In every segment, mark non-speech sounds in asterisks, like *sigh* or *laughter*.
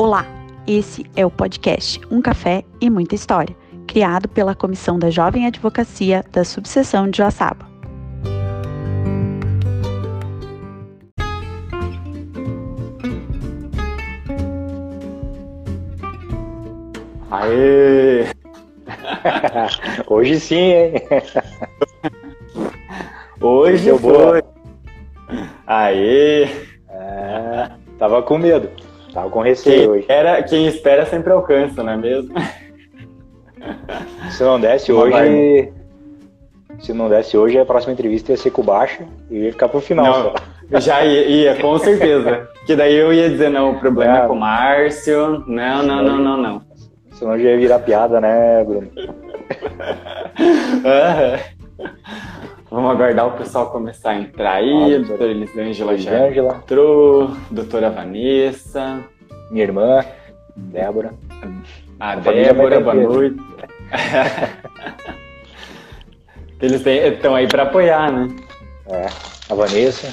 Olá, esse é o podcast Um Café e Muita História, criado pela Comissão da Jovem Advocacia da Subseção de Joaçaba. Aê! *laughs* Hoje sim, hein? Hoje Deu foi. boa. Aê! É, tava com medo. Tava com receio Quem, hoje. era, quem espera sempre alcança, não é mesmo? Se não desse hoje. Se não desse hoje, a próxima entrevista ia ser com o baixo e ia ficar pro final. Não, só. já ia, ia, com certeza. Que daí eu ia dizer, não, o problema é É. com o Márcio. Não, não, não, não, não. Senão já ia virar piada, né, Bruno? *laughs* Aham. Vamos aguardar o pessoal começar a entrar aí. Ah, doutora- doutora Elisângela já entrou. Doutora Vanessa. minha irmã, Débora. A A Débora, boa noite. *laughs* Eles estão aí para apoiar, né? É, a Vanessa,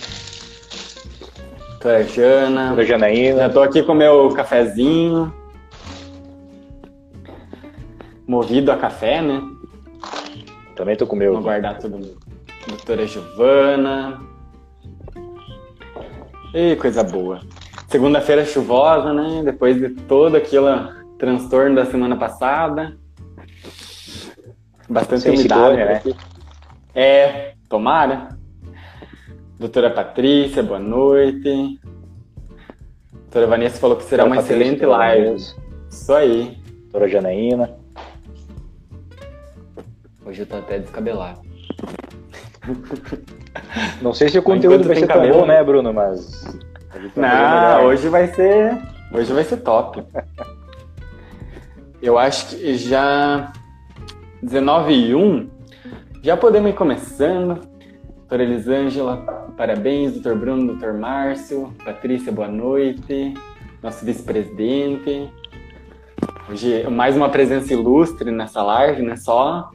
Doutora Jana. a Janaína. Já tô aqui com meu cafezinho. Movido a café, né? Também tô com o meu. Vamos guardar todo mundo. Doutora Giovana. Ih, coisa boa. Segunda-feira chuvosa, né? Depois de todo aquele transtorno da semana passada. Bastante Sem umidade né? É, tomara. Doutora Patrícia, boa noite. Doutora Vanessa falou que será uma Patrícia, excelente doutora live. Vanessa, Isso aí. Doutora Janaína. Hoje eu tô até descabelado. *laughs* Não sei se o conteúdo enquanto vai ser cabelo, bom, né? né, Bruno? Mas. fazer Não, melhor. hoje vai ser. Hoje vai ser top. *laughs* Eu acho que já 19 e 1, já podemos ir começando. Doutora Elisângela, parabéns. Doutor Bruno, doutor Márcio, Patrícia, boa noite. Nosso vice-presidente. Hoje, mais uma presença ilustre nessa live, né? Só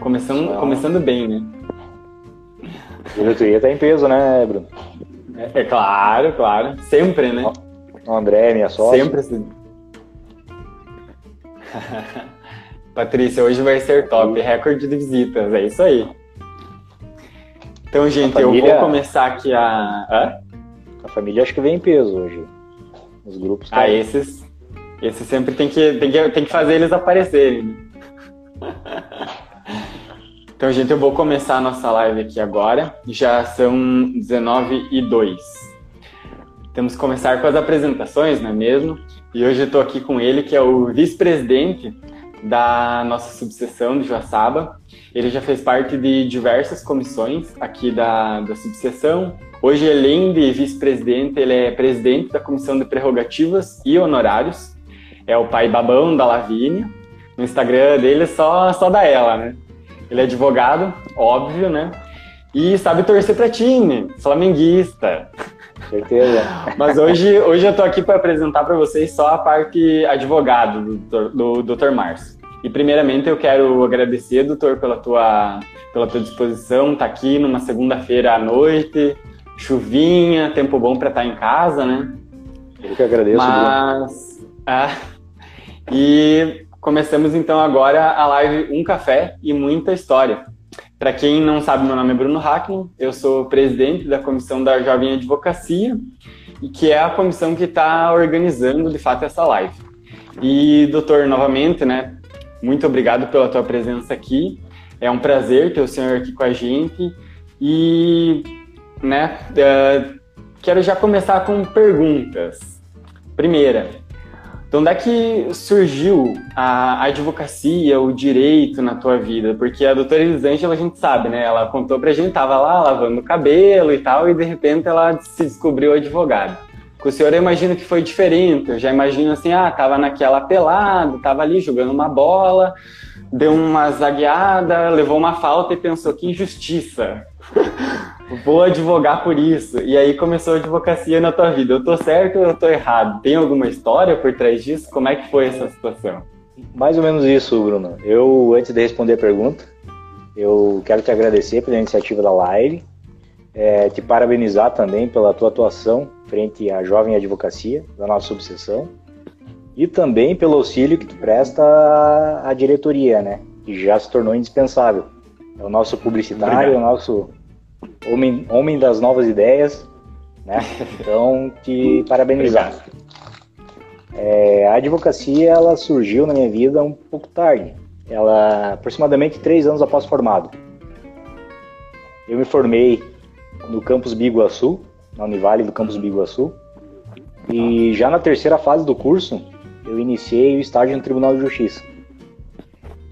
começando, Só. começando bem, né? Diretoria tá em peso, né, Bruno? É, é claro, claro. Sempre, né? O André, minha sócia. Sempre assim. *laughs* Patrícia, hoje vai ser top, recorde de visitas, é isso aí. Então, gente, eu família- vou começar aqui a. Hã? A família acho que vem em peso hoje. Os grupos tá Ah, esses, esses sempre tem que, tem, que, tem que fazer eles aparecerem. Então, gente, eu vou começar a nossa live aqui agora. Já são 19 e 2. Temos que começar com as apresentações, não é mesmo? E hoje eu estou aqui com ele, que é o vice-presidente da nossa subseção de Joaçaba. Ele já fez parte de diversas comissões aqui da, da subseção. Hoje, além de vice-presidente, ele é presidente da comissão de prerrogativas e honorários. É o pai babão da Lavínia. No Instagram dele só, só dá ela, né? Ele é advogado, óbvio, né? E sabe torcer para time, flamenguista. certeza. Mas hoje, hoje eu tô aqui para apresentar para vocês só a parte advogado do, do Dr. Márcio. E primeiramente eu quero agradecer, doutor, pela tua, pela tua disposição, tá aqui numa segunda-feira à noite, chuvinha, tempo bom para estar em casa, né? Eu que agradeço. Mas. é. e começamos então agora a live Um Café e Muita História. Para quem não sabe, meu nome é Bruno Hackman, eu sou presidente da comissão da Jovem Advocacia, e que é a comissão que está organizando de fato essa live. E, doutor, novamente, né, muito obrigado pela tua presença aqui. É um prazer ter o senhor aqui com a gente. E, né, eh, quero já começar com perguntas. Primeira, de onde é que surgiu a advocacia, o direito na tua vida? Porque a doutora Elisângela, a gente sabe, né? Ela contou pra gente, tava lá lavando o cabelo e tal, e de repente ela se descobriu advogada. Com o senhor eu imagino que foi diferente, eu já imagino assim, ah, tava naquela pelada, tava ali jogando uma bola, deu uma zagueada, levou uma falta e pensou, que injustiça. *laughs* Vou advogar por isso. E aí começou a advocacia na tua vida. Eu tô certo ou eu tô errado? Tem alguma história por trás disso? Como é que foi essa situação? Mais ou menos isso, Bruno. Eu, antes de responder a pergunta, eu quero te agradecer pela iniciativa da live, é, te parabenizar também pela tua atuação frente à jovem advocacia da nossa subseção. E também pelo auxílio que tu presta à, diretoria, né? Que já se tornou indispensável. É o nosso publicitário, Obrigado. é o nosso homem, homem das novas ideias, né? Então, te parabenizar. É, a advocacia, ela surgiu na minha vida um pouco tarde. Ela, aproximadamente três anos após formado. Eu me formei no campus Biguaçu, na Univale do campus Biguaçu, e já na terceira fase do curso, eu iniciei o estágio no Tribunal de Justiça.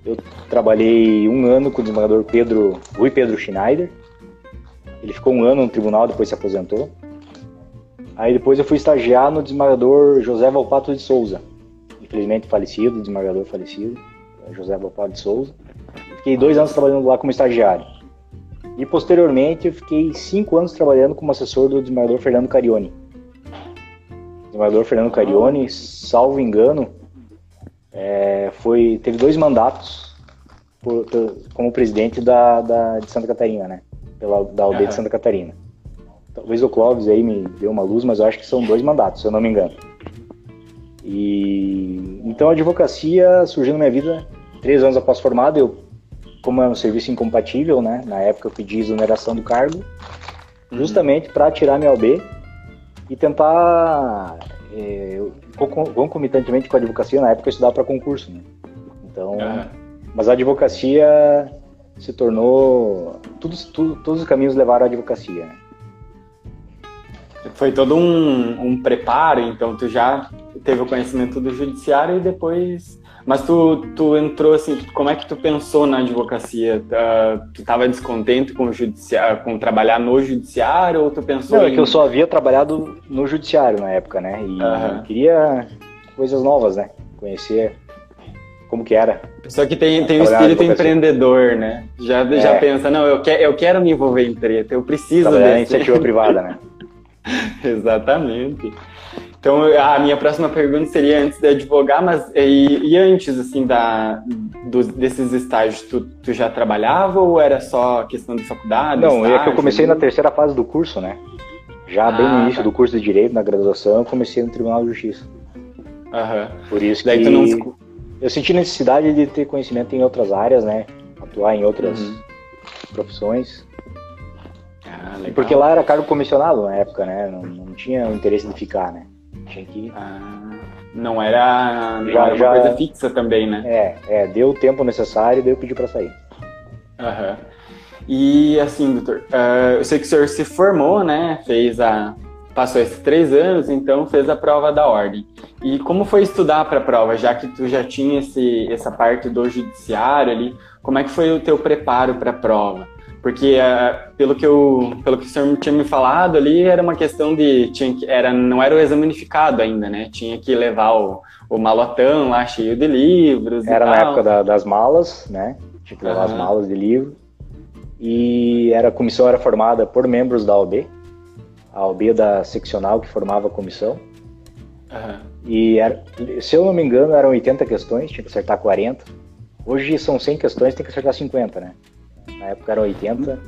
Eu trabalhei um ano com o desembargador Pedro, Rui Pedro Schneider. Ele ficou um ano no tribunal, depois se aposentou. Aí depois eu fui estagiar no desembargador José Valpato de Souza. Infelizmente falecido, desembargador falecido, José Valpato de Souza. Fiquei dois anos trabalhando lá como estagiário. E posteriormente eu fiquei cinco anos trabalhando como assessor do desembargador Fernando Carioni desembargador Fernando Carioni, salvo engano, é, foi, teve dois mandatos por, como presidente da, da, de Santa Catarina, né? Pela, da aldeia uhum. de Santa Catarina. Talvez o Clóvis aí me deu uma luz, mas eu acho que são dois mandatos, se eu não me engano. E então a advocacia surgiu na minha vida três anos após formado. Eu, como é um serviço incompatível, né? Na época eu pedi exoneração do cargo, uhum. justamente para tirar minha OB e tentar, é, concomitantemente com a advocacia, na época eu estudava para concurso, né? Então, uhum. mas a advocacia se tornou, tudo, tudo, todos os caminhos levaram à advocacia, né? Foi todo um, um preparo, então tu já teve o conhecimento do judiciário e depois mas tu, tu entrou assim, como é que tu pensou na advocacia? Uh, tu estava descontente com o judiciário, com trabalhar no judiciário ou tu pensou Não, em... é que eu só havia trabalhado no judiciário na época, né? E uhum. queria coisas novas, né? Conhecer como que era. Só que tem, tem o espírito empreendedor, né? Já, é. já pensa, não, eu, quer, eu quero me envolver em treta, eu preciso desse. iniciativa privada, né? *laughs* Exatamente. Então, a minha próxima pergunta seria antes de advogar, mas e, e antes, assim, da, do, desses estágios, tu, tu, já trabalhava ou era só questão de faculdade? Não, estágio, é que eu comecei na terceira fase do curso, né? Já ah, bem no ah, início tá. do curso de Direito, na graduação, eu comecei no Tribunal de Justiça. Aham. Por isso Daí que não... eu senti necessidade de ter conhecimento em outras áreas, né? Atuar em outras uhum. profissões. Ah, Porque lá era cargo comissionado na época, né? Não, não tinha o interesse de ficar, né? Tinha que. Ah, não era, não já, era uma já, coisa fixa também, né? É, é, deu o tempo necessário e daí eu pedi para sair. Aham. Uhum. E assim, doutor, uh, eu sei que o senhor se formou, né? Fez a. Passou esses três anos, então fez a prova da ordem. E como foi estudar para a prova, já que tu já tinha esse, essa parte do judiciário ali, como é que foi o teu preparo para a prova? Porque uh, pelo que eu, pelo que o senhor tinha me falado ali, era uma questão de tinha que, era não era o exame unificado ainda, né? Tinha que levar o, o malotão lá cheio de livros. Era na época da, das malas, né? Tinha que levar uhum. as malas de livro. E era a comissão era formada por membros da OB, a OB da seccional que formava a comissão. Uhum. E era, se eu não me engano, eram 80 questões, tinha que acertar 40. Hoje são 100 questões, tem que acertar 50, né? Na época era 80.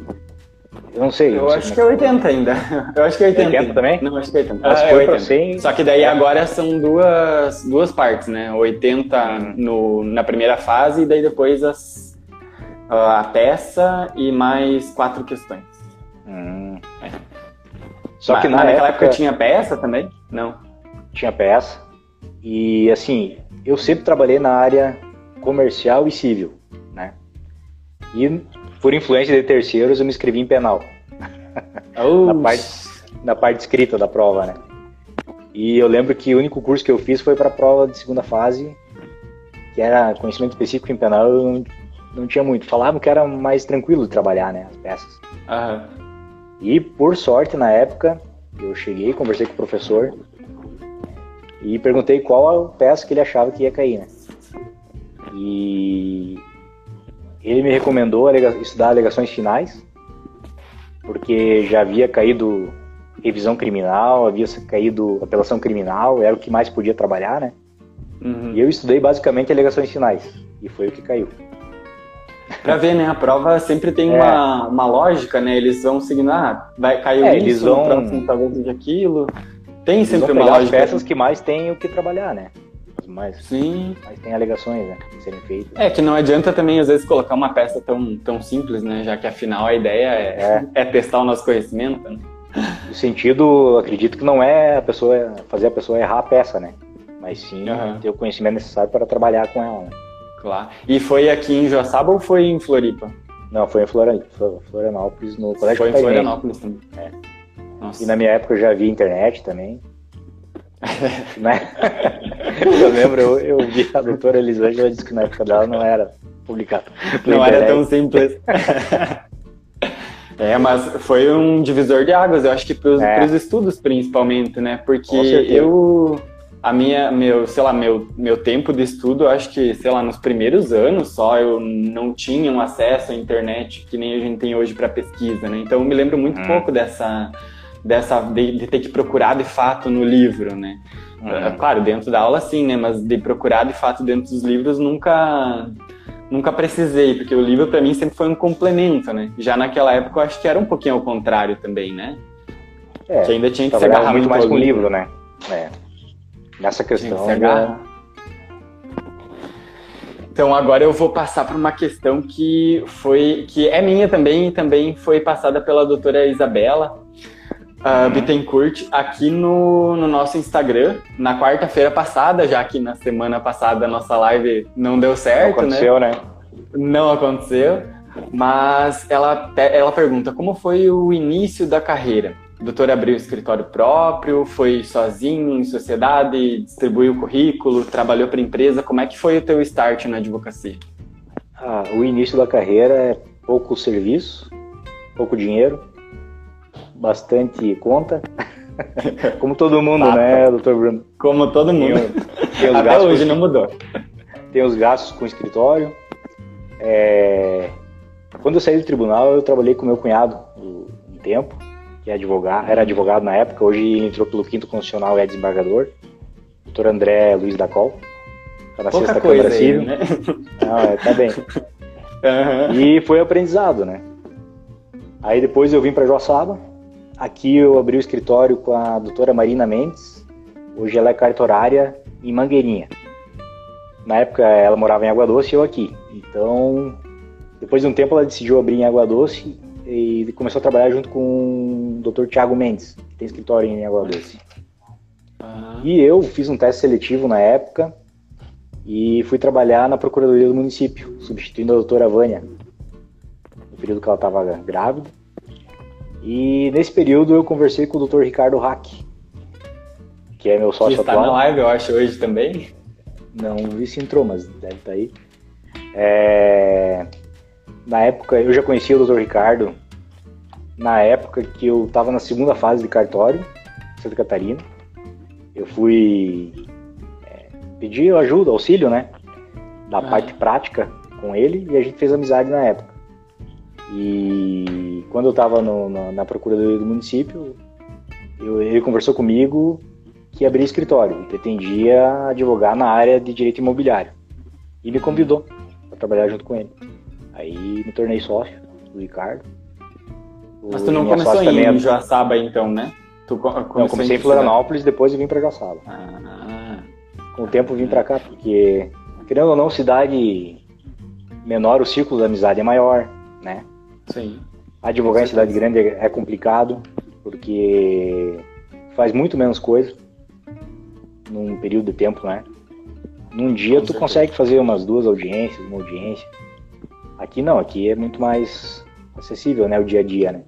Eu não sei. Eu não sei acho que é 80 ainda. *laughs* Eu acho que é 80. 80 também? Não, acho que é 80. Ah, é 80. 100... Só que daí agora são duas, duas partes, né? 80 no, na primeira fase e daí depois as, a peça e mais quatro questões. Hum. É. Só Mas, que na naquela época... época tinha peça também? Não. Tinha peça. E assim, eu sempre trabalhei na área comercial e civil, né? E por influência de terceiros, eu me inscrevi em penal. *laughs* na, parte, na parte escrita da prova, né? E eu lembro que o único curso que eu fiz foi para a prova de segunda fase, que era conhecimento específico em penal, eu não, não tinha muito. Falavam que era mais tranquilo de trabalhar, né, as peças. Uhum. E por sorte, na época, eu cheguei, conversei com o professor e perguntei qual a peça que ele achava que ia cair, né? E ele me recomendou estudar alegações finais, porque já havia caído revisão criminal, havia caído apelação criminal, era o que mais podia trabalhar, né? Uhum. E eu estudei basicamente alegações finais, e foi o que caiu. Pra ver, né? A prova sempre tem é. uma, uma lógica, né? Eles vão seguindo, ah, vai cair é, isso, eles vão... próximo talvez de aquilo. Tem sempre uma lógica. as peças que mais tem o que trabalhar, né? mais. Sim. Mas tem alegações, né? Que serem feitas. É, que não adianta também, às vezes, colocar uma peça tão, tão simples, né? Já que afinal a ideia é, é. *laughs* é testar o nosso conhecimento. Né? O sentido, acredito que não é a pessoa fazer a pessoa errar a peça, né? Mas sim uhum. ter o conhecimento necessário para trabalhar com ela. Né? Claro. E foi aqui em Joaçaba ou foi em Floripa? Não, foi em Florianópolis, no Colégio Foi em Florianópolis também. É. E na minha época eu já vi internet também. *laughs* né? eu lembro, eu, eu vi a doutora Elisângela disse que na época dela não era publicado. Não era tão simples. *laughs* é, mas foi um divisor de águas, eu acho que para os é. estudos principalmente, né? Porque eu a minha, meu, sei lá, meu, meu tempo de estudo, acho que, sei lá, nos primeiros anos só eu não tinha um acesso à internet que nem a gente tem hoje para pesquisa, né? Então eu me lembro muito hum. pouco dessa, dessa de, de, ter que procurar de fato no livro, né? Hum. Claro, dentro da aula sim, né? Mas de procurar de fato dentro dos livros nunca nunca precisei, porque o livro para mim sempre foi um complemento, né? Já naquela época eu acho que era um pouquinho ao contrário também, né? É, que ainda tinha que se agarrar muito mais com o livro, né? É. Nessa questão. Da... Então agora eu vou passar para uma questão que foi que é minha também e também foi passada pela doutora Isabela uh, uhum. Bittencourt aqui no, no nosso Instagram na quarta-feira passada, já que na semana passada a nossa live não deu certo, não aconteceu, né? né? Não aconteceu, mas ela, ela pergunta como foi o início da carreira. O doutor abriu escritório próprio, foi sozinho em sociedade, distribuiu currículo, trabalhou para empresa. Como é que foi o teu start na advocacia? Ah, o início da carreira é pouco serviço, pouco dinheiro, bastante conta. *laughs* Como todo mundo, Papa. né, doutor Bruno? Como todo mundo. Tem, tem *laughs* Até hoje não mudou. Tem os gastos com o escritório. É... Quando eu saí do tribunal, eu trabalhei com meu cunhado um tempo que é advogado, era advogado na época, hoje ele entrou pelo quinto constitucional e é desembargador. Doutor André Luiz da Col. Tá na Pouca sexta coisa Câmara Civil. Né? Não, é, tá bem. *laughs* Uhum. E foi aprendizado, né? Aí depois eu vim para Joaçaba. Aqui eu abri o escritório com a doutora Marina Mendes. Hoje ela é cartorária em Mangueirinha. Na época ela morava em Água Doce e eu aqui. Então, depois de um tempo ela decidiu abrir em Água Doce e começou a trabalhar junto com o Dr. Tiago Mendes, que tem escritório em Água Doce. Ah. E eu fiz um teste seletivo na época e fui trabalhar na Procuradoria do município, substituindo a doutora Vânia, no período que ela estava grávida. E nesse período eu conversei com o Dr. Ricardo Hack, que é meu sócio que está atual. na live, eu acho, hoje também. Não vi se entrou, mas deve estar tá aí. É... Na época, eu já conhecia o Dr. Ricardo na época que eu estava na segunda fase de cartório, Santa Catarina. Eu fui é, pedir ajuda, auxílio, né? Da ah. parte prática com ele e a gente fez amizade na época. E quando eu estava na Procuradoria do município, eu, ele conversou comigo que abria escritório e pretendia advogar na área de direito imobiliário. E me convidou para trabalhar junto com ele. Aí me tornei sócio do Ricardo mas tu não começou em é... Joaçaba, então, né? Tu não, comecei em Florianópolis, depois eu vim para Joaçaba. Ah. Com o tempo vim para cá, porque, querendo ou não, cidade menor, o círculo da amizade é maior, né? Sim. Advogar em cidade grande é, é complicado, porque faz muito menos coisa num período de tempo, né? Num dia Com tu certeza. consegue fazer umas duas audiências, uma audiência. Aqui não, aqui é muito mais acessível, né? O dia a dia, né?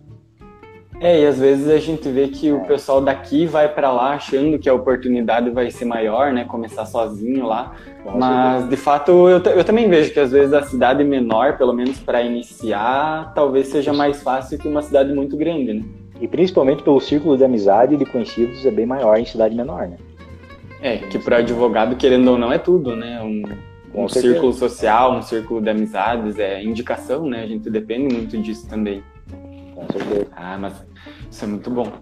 É, e às vezes a gente vê que é. o pessoal daqui vai para lá achando que a oportunidade vai ser maior, né? Começar sozinho lá. Com Mas, de fato, eu, eu também vejo que às vezes a cidade menor, pelo menos para iniciar, talvez seja mais fácil que uma cidade muito grande, né? E principalmente pelo círculo de amizade e de conhecidos é bem maior em cidade menor, né? É, que para advogado, querendo ou não, é tudo, né? Um, um círculo social, um círculo de amizades, é indicação, né? A gente depende muito disso também. Com certeza. Ah, mas isso é muito bom.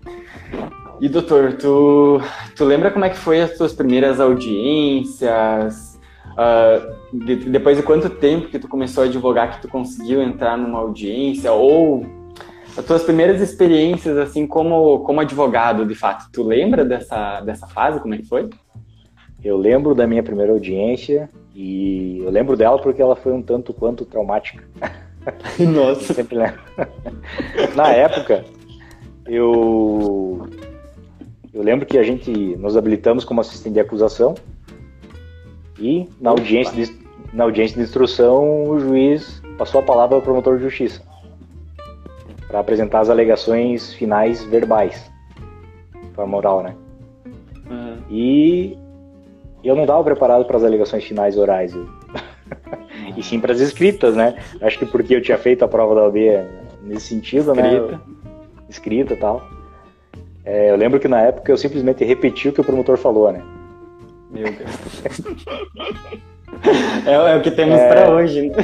E doutor, tu, tu lembra como é que foi as tuas primeiras audiências? Uh, de, depois de quanto tempo que tu começou a advogar que tu conseguiu entrar numa audiência? Ou as tuas primeiras experiências assim como, como advogado, de fato? Tu lembra dessa, dessa fase? Como é que foi? eu lembro da minha primeira audiência e eu lembro dela porque ela foi um tanto quanto traumática. *laughs* Nossa. sempre lembro. Na época, eu eu lembro que a gente nos habilitamos como assistente de acusação e na audiência de, na audiência de instrução o juiz passou a palavra ao promotor de justiça para apresentar as alegações finais verbais, forma oral, né? Uhum. E eu não estava preparado para as alegações finais orais, *laughs* e sim para as escritas, né? Acho que porque eu tinha feito a prova da OAB nesse sentido, Escrita. né? Escrita e tal. É, eu lembro que na época eu simplesmente repeti o que o promotor falou, né? Meu Deus. *laughs* é, é o que temos É. pra hoje, né?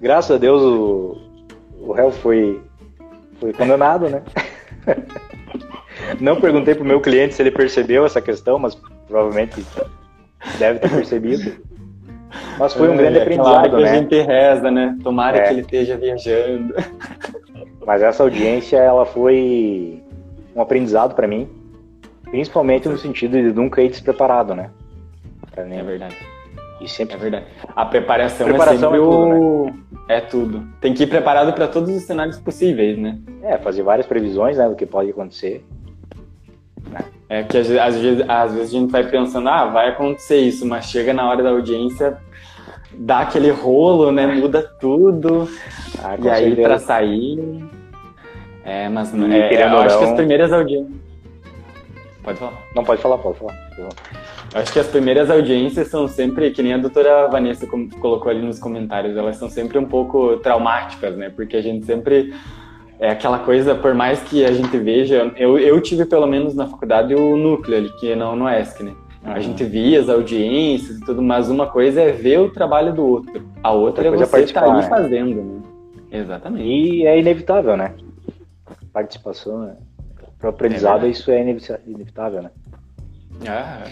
Graças a Deus o, o réu foi, foi condenado, né? *laughs* Não perguntei pro meu cliente se ele percebeu essa questão, mas provavelmente deve ter percebido. Mas foi um grande É, aquela hora aprendizado, que a né? gente reza, né? Tomara É. que ele esteja viajando. Mas essa audiência, ela foi um aprendizado para mim, principalmente no sentido de nunca ir despreparado, né? Mim. É verdade. E sempre É verdade. A preparação, Preparação é sempre é tudo, o... É tudo. Tem que ir preparado para todos os cenários possíveis, né? é, fazer várias previsões né, do que pode acontecer. É que às vezes, às vezes, a gente vai pensando, ah, vai acontecer isso, mas chega na hora da audiência, dá aquele rolo, né? Muda tudo. Ah, e aí, pra sair. É, mas E, é, querendo eu acho que não- as primeiras audiências. Pode falar. Não, pode falar, pode falar. Eu acho que as primeiras audiências são sempre, que nem a doutora Vanessa colocou ali nos comentários, elas são sempre um pouco traumáticas, né? Porque a gente sempre. É aquela coisa, por mais que a gente veja. Eu, eu tive, pelo menos na faculdade, o núcleo ali, que não no ESC, né? A Uhum. gente via as audiências e tudo, mas uma coisa é ver o trabalho do outro, a outra, Outra é é você estar participar, ali né? fazendo, né? Exatamente. E é inevitável, né? Participação, né? Pro aprendizado, verdade. isso é inevi- inevitável, né? Ah.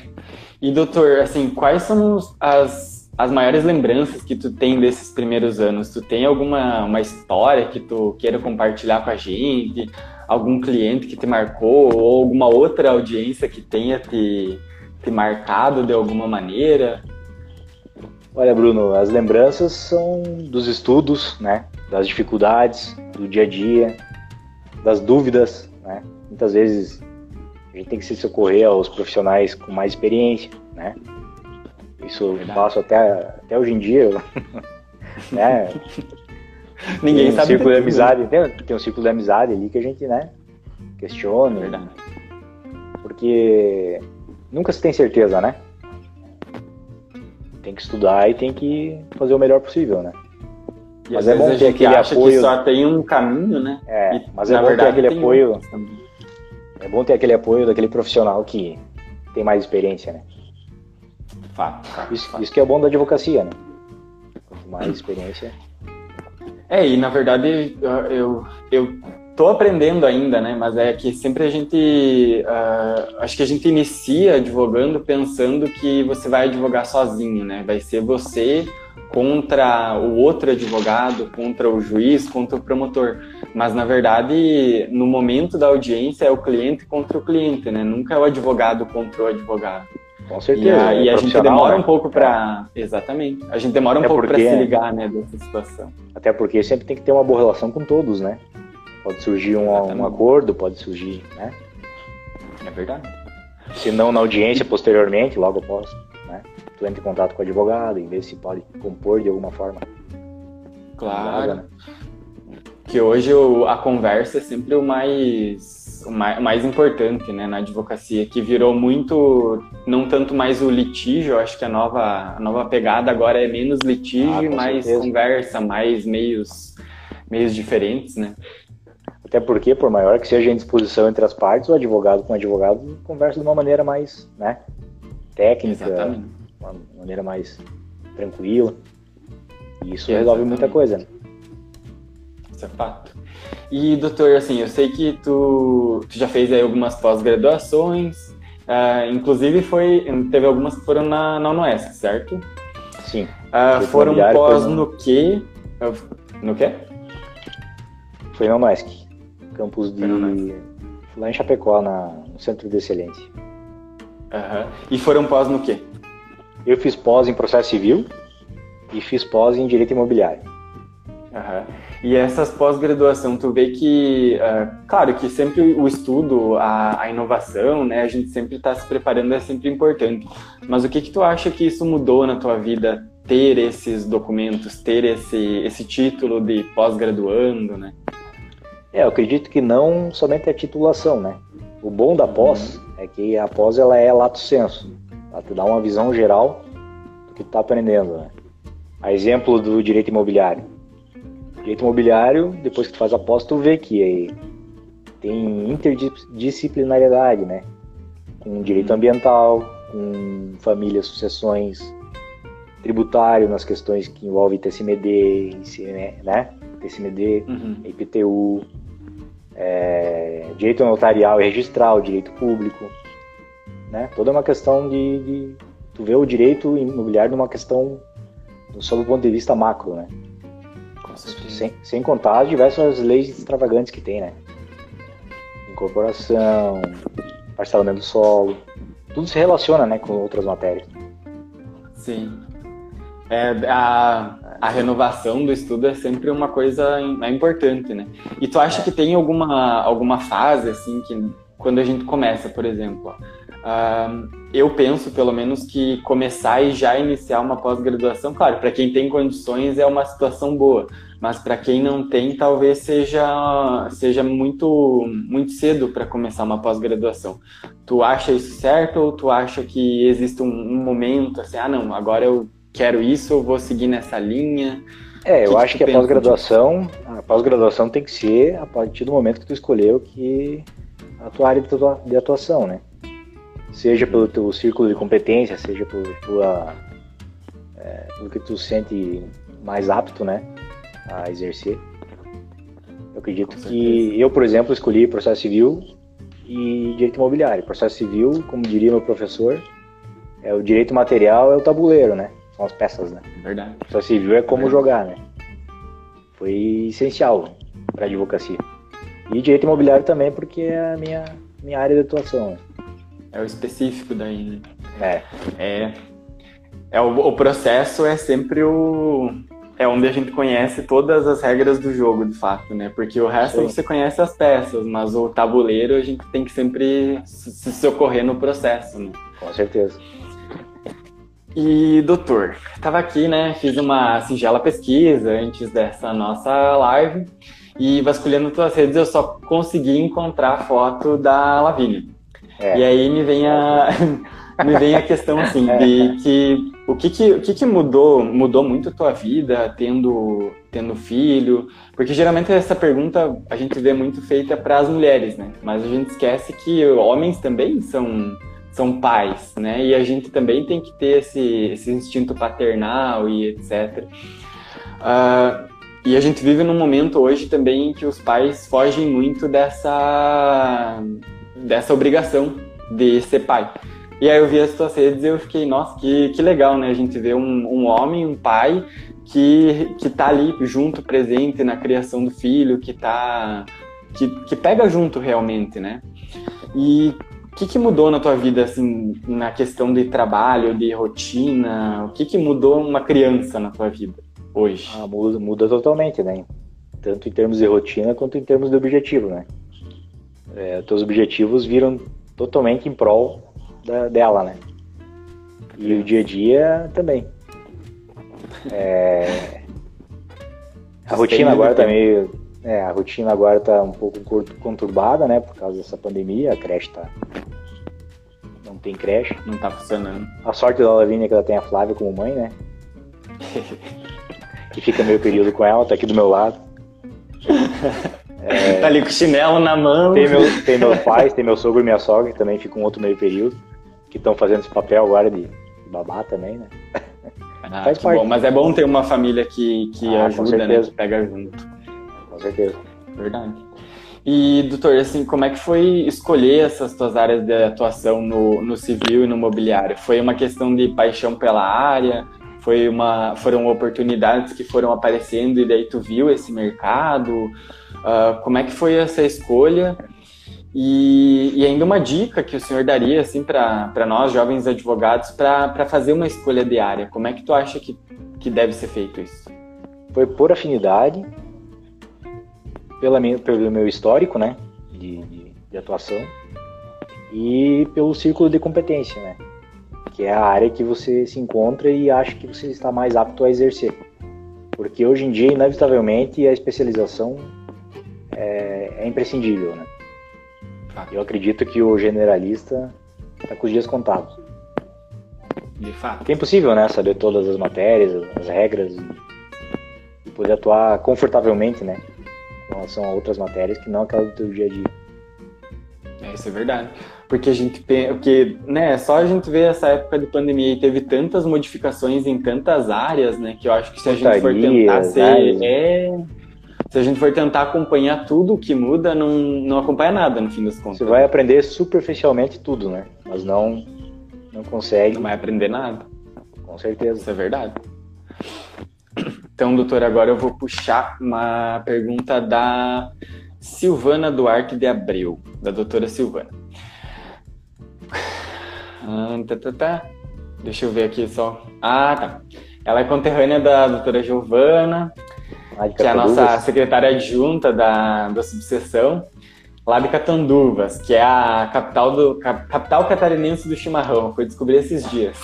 E doutor, assim, quais são as, as maiores lembranças que tu tem desses primeiros anos? Tu tem alguma uma história que tu queira compartilhar com a gente? Algum cliente que te marcou ou alguma outra audiência que tenha te, te marcado de alguma maneira? Olha, Bruno, as lembranças são dos estudos, né? Das dificuldades do dia a dia, das dúvidas, né? Muitas vezes a gente tem que se socorrer aos profissionais com mais experiência, né? Isso eu Verdade. faço até, até hoje em dia, eu- *laughs* né? Ninguém tem um sabe. círculo de amizade, tem, tem um círculo de amizade ali que a gente, né? Questiona, né? Verdade. porque nunca se tem certeza, né? Tem que estudar e tem que fazer o melhor possível, né? E Mas é bom ter aquele apoio- que só tem um caminho, né? É, E, mas é bom ter verdade, aquele tem apoio, também. é bom ter aquele apoio daquele profissional que tem mais experiência, né? Fato, Isso, fato. isso que é bom da advocacia, né? Quanto mais *clears throat* experiência. É, e na verdade eu, eu, tô aprendendo ainda, né? Mas é que sempre a gente. ah, acho que a gente inicia advogando pensando que você vai advogar sozinho, né? Vai ser você contra o outro advogado, contra o juiz, contra o promotor. Mas na verdade, no momento da audiência, é o cliente contra o cliente, né? Nunca é o advogado contra o advogado. Com E certeza. a, é e a gente profissional, demora né? um pouco para. Exatamente. A gente demora um É pouco para se ligar, né, dessa situação. Até porque sempre tem que ter uma boa relação com todos, né? Pode surgir um, um acordo, pode surgir, né? É verdade. Se não na audiência, posteriormente, logo após, né? Tu entra em contato com o advogado e vê se pode compor de alguma forma. Claro. né? Que hoje o- a conversa é sempre o mais, o mais, o mais importante, né, na advocacia, que virou muito, não tanto mais o litígio, acho que a nova, a nova pegada agora é menos litígio Ah, mais certeza. conversa, mais meios, meios diferentes, né? Até porque, por maior que seja a indisposição entre as partes, o advogado com o advogado conversa de uma maneira mais, né? Técnica, Exatamente. uma maneira mais tranquila. E isso resolve muita Exatamente. coisa. né? Isso é fato. E, doutor, assim, eu sei que tu, tu já fez aí algumas pós-graduações, ah, inclusive foi, teve algumas que foram na, na UNESC, certo? Sim. Foi foram pós no- quê? Ah, No quê? Foi na UNESC, campus de. Lá em Chapecó, na, no Centro de Excelência. Uhum. E foram pós no quê? Eu fiz pós em processo civil e fiz pós em direito imobiliário. Uhum. E essas pós-graduação, tu vê que, uh, claro, que sempre o estudo, a, a inovação, né, a gente sempre está se preparando, é sempre importante. Mas o que que tu acha que isso mudou na tua vida, ter esses documentos, ter esse, esse título de pós-graduando, né? É, eu acredito que não somente a titulação, né? O bom da pós uhum. é que a pós ela é lato senso, ela te dá uma visão geral do que tu tá aprendendo, né? A exemplo do direito imobiliário Direito imobiliário, depois que tu faz a pós, tu vê que tem interdisciplinariedade, né? Com direito ambiental, com família, sucessões, tributário nas questões que envolvem TCMD, né? TCMD, uhum. IPTU, é, direito notarial e registral, direito público, né? Toda uma questão de, de tu vê o direito imobiliário numa questão sob o ponto de vista macro, né? Sem, sem contar as diversas leis extravagantes que tem, né? Incorporação, parcelamento do solo, tudo se relaciona, né, com outras matérias. Sim. É, a, a renovação do estudo é sempre uma coisa é importante, né? E tu acha é. que tem alguma, alguma fase, assim, que quando a gente começa, por exemplo, uh, eu penso, pelo menos, que começar e já iniciar uma pós-graduação, claro, para quem tem condições é uma situação boa, mas para quem não tem, talvez seja, seja muito, muito cedo para começar uma pós-graduação. Tu acha isso certo ou tu acha que existe um, um, momento assim, ah, não, agora eu quero isso, eu vou seguir nessa linha? É, eu que acho que, que a pós-graduação, a pós-graduação tem que ser a partir do momento que tu escolheu que a tua área de atuação, né? Seja pelo teu círculo de competência, seja pelo, tua, é, pelo que tu sente mais apto, né? A exercer. Eu acredito que eu, por exemplo, escolhi processo civil e direito imobiliário. Processo civil, como diria meu professor, é o direito material é o tabuleiro, né? São as peças, né? Verdade. Processo civil é como jogar, né? Foi essencial para a advocacia. E direito imobiliário também, porque é a minha, minha área de atuação. Né? É o específico daí, né? É. É. é o, o processo é sempre o, é onde a gente conhece todas as regras do jogo, de fato, né? Porque o resto Sim. você conhece as peças, mas o tabuleiro a gente tem que sempre se socorrer no processo, né? Com certeza. E, doutor, estava aqui, né? Fiz uma singela pesquisa antes dessa nossa live e vasculhando tuas redes eu só consegui encontrar a foto da Lavínia. É. E aí me vem a *laughs* me vem a questão assim de que o que que, o que que mudou mudou muito a tua vida tendo tendo filho? Porque geralmente essa pergunta a gente vê muito feita para as mulheres né? Mas a gente esquece que homens também são são pais né? E a gente também tem que ter esse esse instinto paternal e etc uh, ah, e a gente vive num momento hoje também em que os pais fogem muito dessa dessa obrigação de ser pai e aí eu vi as tuas redes e eu fiquei, nossa, que, que legal, né? A gente vê um, um homem, um pai que, que tá ali junto, presente na criação do filho, que tá. que, que pega junto realmente, né? E o que, que mudou na tua vida, assim, na questão de trabalho, de rotina? O que, que mudou uma criança na tua vida hoje? Ah, muda, muda totalmente, né? Tanto em termos de rotina quanto em termos de objetivo, né? É, teus objetivos viram totalmente em prol da, dela, né? E o dia a dia também. É... A rotina agora tá meio. É, a rotina agora tá um pouco conturbada, né? Por causa dessa pandemia, a creche tá. Não tem creche. Não tá funcionando. A sorte da Lavínia é que ela tem a Flávia como mãe, né? *laughs* que fica meio período com ela, tá aqui do meu lado. É... Tá ali com o chinelo na mão. Tem, meu, tem meus pais, tem meu sogro e minha sogra, que também ficam um outro meio período que estão fazendo esse papel agora de, babá também, né? Ah, Faz parte. Bom, mas é bom ter uma família que, que ah, ajuda, né? Que pega junto. Com certeza. Verdade. E, doutor, assim, como é que foi escolher essas tuas áreas de atuação no, no civil e no mobiliário? Foi uma questão de paixão pela área? Foi uma, foram oportunidades que foram aparecendo e daí tu viu esse mercado? Uh, como é que foi essa escolha? E, e, ainda uma dica que o senhor daria assim para nós jovens advogados para fazer uma escolha de área. Como é que tu acha que, que deve ser feito isso? Foi por afinidade, pela minha, pelo meu histórico, né, de, de, de atuação e pelo círculo de competência, né, que é a área que você se encontra e acha que você está mais apto a exercer. Porque hoje em dia, inevitavelmente, a especialização é, é imprescindível, né? Eu acredito que o generalista está com os dias contados. De fato. Que é impossível, né? Saber todas as matérias, as regras e, poder atuar confortavelmente, né? Com relação a outras matérias que não aquela do teu dia a dia. É, isso é verdade. Porque a gente porque, né, só a gente vê essa época de pandemia e teve tantas modificações em tantas áreas, né, que eu acho que se a gente for tentar ser, é, se a gente for tentar acompanhar tudo o que muda, não, não acompanha nada no fim das contas. Você vai aprender superficialmente tudo, né? Mas não, não consegue. Não vai aprender nada. Com certeza. Isso é verdade. Então, doutor, agora eu vou puxar uma pergunta da Silvana Duarte de Abreu, da doutora Silvana. Ah, tá, tá, tá. Deixa eu ver aqui só. Ah, tá. Ela é conterrânea da doutora Giovana, que é a nossa secretária adjunta da, da subseção, lá de Catanduvas, que é a capital, do, capital catarinense do chimarrão. Foi descobrir esses dias.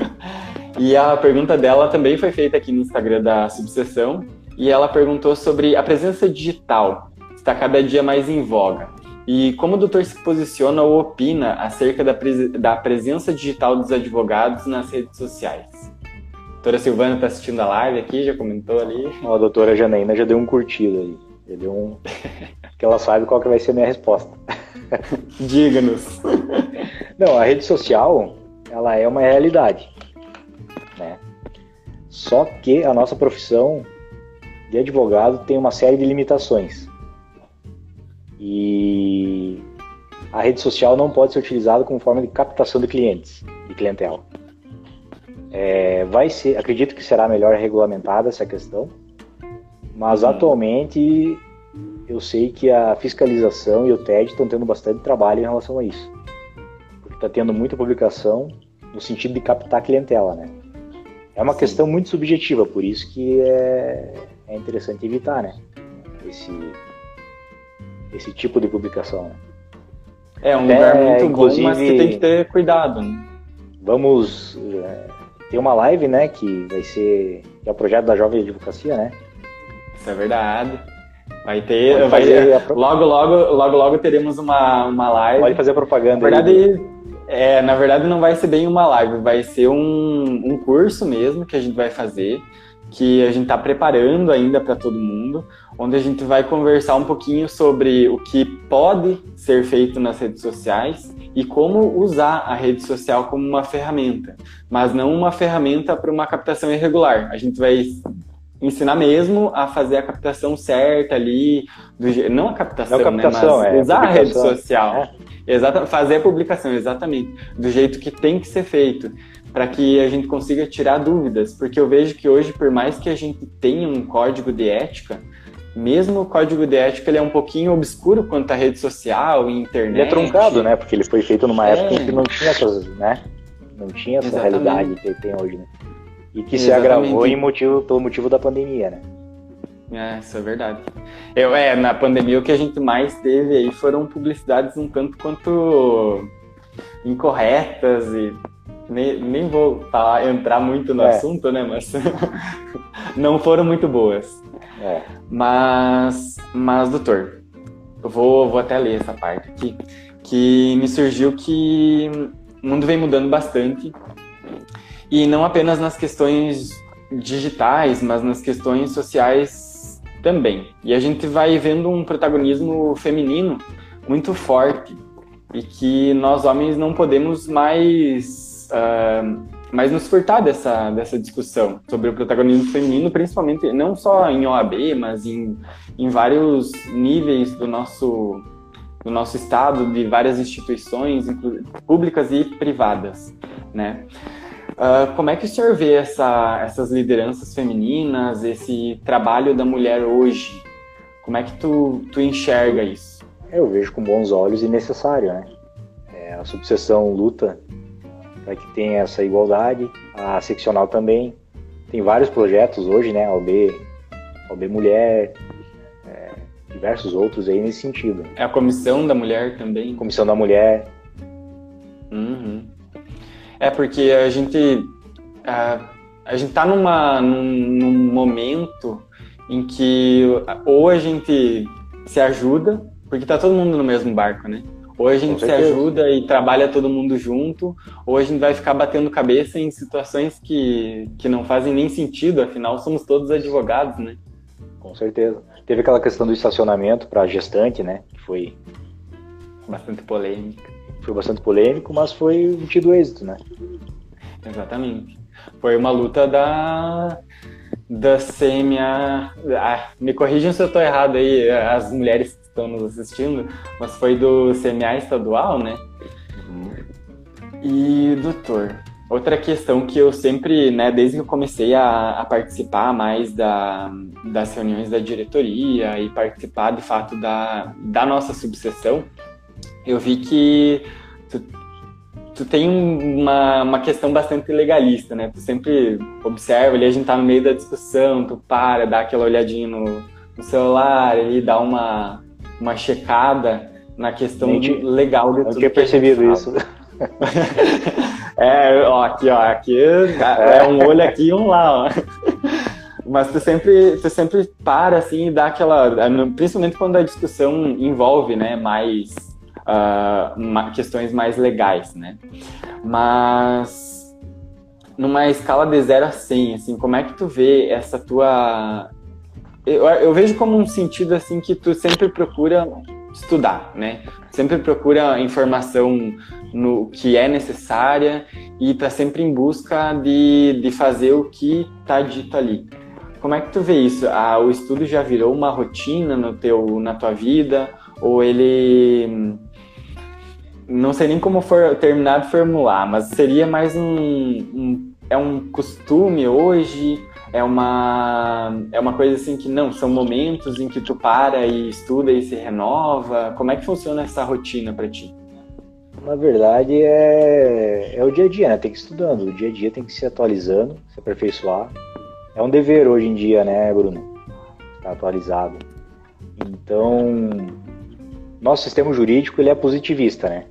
*laughs* e a pergunta dela também foi feita aqui no Instagram da subseção, e ela perguntou sobre a presença digital, está cada dia mais em voga. E como o doutor se posiciona ou opina acerca da, pres da presença digital dos advogados nas redes sociais? Doutora Silvana está assistindo a live aqui, já comentou ali. Ó, a doutora Janaína já deu um curtido aí. Já deu um. *laughs* que ela sabe qual que vai ser a minha resposta. *laughs* Diga-nos. Não, a rede social, ela é uma realidade. Né? Só que a nossa profissão de advogado tem uma série de limitações. E a rede social não pode ser utilizada como forma de captação de clientes, de clientela. É, vai ser, acredito que será melhor regulamentada essa questão, mas hum. atualmente eu sei que a fiscalização e o TED estão tendo bastante trabalho em relação a isso, porque está tendo muita publicação no sentido de captar clientela, né? É uma Sim. questão muito subjetiva, por isso que é, é interessante evitar, né? Esse, esse tipo de publicação. Né? É um Até, lugar muito bom, mas que tem que ter cuidado. Né? Vamos é, tem uma live, né, que vai ser. que é o projeto da Jovem Advocacia, né? Isso é verdade. Vai ter. Vai, ter logo, logo, logo, logo teremos uma, uma live. Pode fazer propaganda. Na verdade, aí. é, na verdade, não vai ser bem uma live, vai ser um, um curso mesmo que a gente vai fazer que a gente está preparando ainda para todo mundo, onde a gente vai conversar um pouquinho sobre o que pode ser feito nas redes sociais e como usar a rede social como uma ferramenta, mas não uma ferramenta para uma captação irregular. A gente vai ensinar mesmo a fazer a captação certa ali, do, não a captação, não a captação né, mas é, usar a, a rede social. É. Exatamente, fazer a publicação, exatamente, do jeito que tem que ser feito para que a gente consiga tirar dúvidas, porque eu vejo que hoje, por mais que a gente tenha um código de ética, mesmo o código de ética ele é um pouquinho obscuro quanto à rede social e internet. Ele é truncado, né? Porque ele foi feito numa é. época em que não tinha essas, né? Não tinha essa Exatamente. realidade que ele tem hoje, né? E que Exatamente. se agravou em motivo, pelo motivo da pandemia, né? É, isso é verdade. Eu, é, na pandemia o que a gente mais teve aí foram publicidades um tanto quanto incorretas e nem, nem vou falar, entrar muito no é. assunto, né? Mas *laughs* não foram muito boas. É. Mas, mas, doutor, eu vou, vou até ler essa parte aqui, que me surgiu que o mundo vem mudando bastante e não apenas nas questões digitais, mas nas questões sociais também. E a gente vai vendo um protagonismo feminino muito forte e que nós homens não podemos mais uh, mas nos furtar dessa, dessa discussão sobre o protagonismo feminino, principalmente não só em OAB, mas em, em vários níveis do nosso, do nosso estado, de várias instituições públicas e privadas, né? Uh, como é que o senhor vê essa, essas lideranças femininas, esse trabalho da mulher hoje? Como é que tu, tu enxerga isso? Eu vejo com bons olhos e necessário, né? É, a subseção luta para que tenha essa igualdade, a seccional também. Tem vários projetos hoje, né? OB, OB Mulher, é, diversos outros aí nesse sentido. É a comissão da mulher também? Comissão da mulher. Uhum. É porque a gente a, a gente tá numa, num, num momento em que ou a gente se ajuda, porque tá todo mundo no mesmo barco, né? Ou a gente se ajuda e trabalha todo mundo junto, ou a gente vai ficar batendo cabeça em situações que, que não fazem nem sentido, afinal somos todos advogados, né? Com certeza. Teve aquela questão do estacionamento para gestante, né? Que foi bastante polêmica. Foi bastante polêmico, mas foi tido êxito, né? Exatamente. Foi uma luta da da CMA. Ah, me corrijam se eu estou errado aí, as mulheres estão nos assistindo, mas foi do CMA estadual, né? Uhum. E, doutor, outra questão que eu sempre, né, desde que eu comecei a, a participar mais da, das reuniões da diretoria e participar de fato da, da nossa subseção, eu vi que tu, tu tem uma, uma questão bastante legalista, né? Tu sempre observa ali, a gente tá no meio da discussão, tu para, dá aquela olhadinha no, no celular e dá uma, uma checada na questão gente, legal de tudo. Eu tinha percebido isso. *laughs* é, ó, aqui, ó, aqui é um olho aqui e um lá, ó. *laughs* Mas tu sempre, tu sempre para assim e dá aquela. Principalmente quando a discussão envolve né, mais uh, questões mais legais, né? Mas numa escala de 0 a 100, assim, como é que tu vê essa tua... Eu, eu vejo como um sentido, assim, que tu sempre procura estudar, né? Sempre procura informação no que é necessária e tá sempre em busca de, de fazer o que tá dito ali. Como é que tu vê isso? Ah, o estudo já virou uma rotina no teu, na tua vida? Ou ele não sei nem como for terminar de formular, mas seria mais um, um, é um costume hoje, é uma é uma coisa assim que não são momentos em que tu para e estuda e se renova. Como é que funciona essa rotina para ti? Na verdade é é o dia a dia, né? Tem que ir estudando, o dia a dia tem que se atualizando, se aperfeiçoar. É um dever hoje em dia, né, Bruno? Estar atualizado. Então, nosso sistema jurídico ele é positivista, né?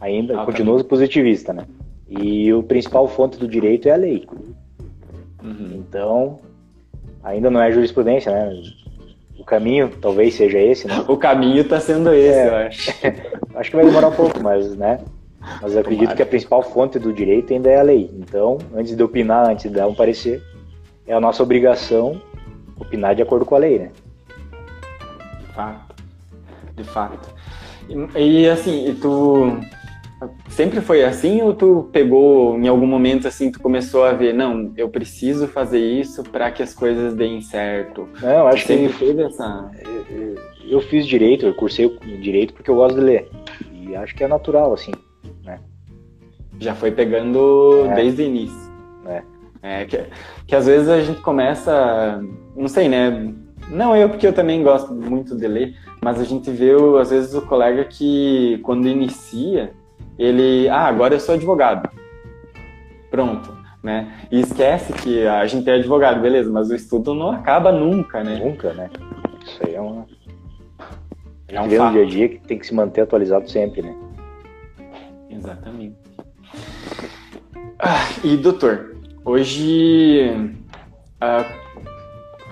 Ainda ah, continua tá. positivista, né? E o principal fonte do direito é a lei. Uhum. Então, ainda não é jurisprudência, né? O caminho talvez seja esse, né? *laughs* O caminho está sendo esse, é, eu acho. *laughs* acho que vai demorar um pouco, mas, né? Mas eu acredito Tomara. que a principal fonte do direito ainda é a lei. Então, antes de opinar, antes de dar um parecer, é a nossa obrigação opinar de acordo com a lei, né? De fato. De fato. E, e assim, tu Sempre foi assim ou tu pegou em algum momento assim, tu começou a ver, não, eu preciso fazer isso para que as coisas deem certo? Não, acho sempre que teve essa. Eu fiz direito, eu cursei direito porque eu gosto de ler e acho que é natural assim, né? Já foi pegando é. desde o início. É. é que, que às vezes a gente começa, não sei, né? Não eu porque eu também gosto muito de ler, mas a gente vê às vezes o colega que quando inicia ele, ah, agora eu sou advogado. Pronto, né? E esquece que a gente é advogado, beleza, mas o estudo não acaba nunca, né? Nunca, né? Isso aí é uma. É um dia a dia que tem que se manter atualizado sempre, né? Exatamente. Ah, e doutor, hoje ah,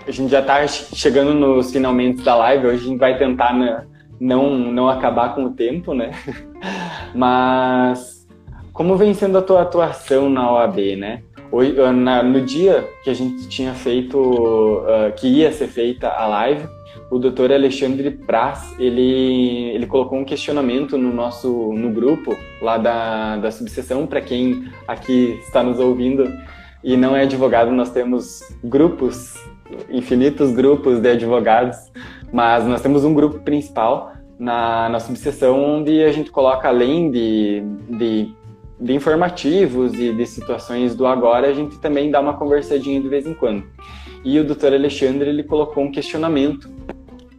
a gente já está chegando nos finalmente da live, hoje a gente vai tentar né, não, não acabar com o tempo, né? *laughs* Mas como vem sendo a tua atuação na OAB, né? Ah, no dia que a gente tinha feito, uh, que ia ser feita a live, o doutor Alexandre Praz, ele, ele colocou um questionamento no nosso no grupo lá da, da subseção, para quem aqui está nos ouvindo e não é advogado, nós temos grupos, infinitos grupos de advogados, mas nós temos um grupo principal na, na subseção onde a gente coloca, além de, de, de informativos e de situações do agora, a gente também dá uma conversadinha de vez em quando. E o doutor Alexandre ele colocou um questionamento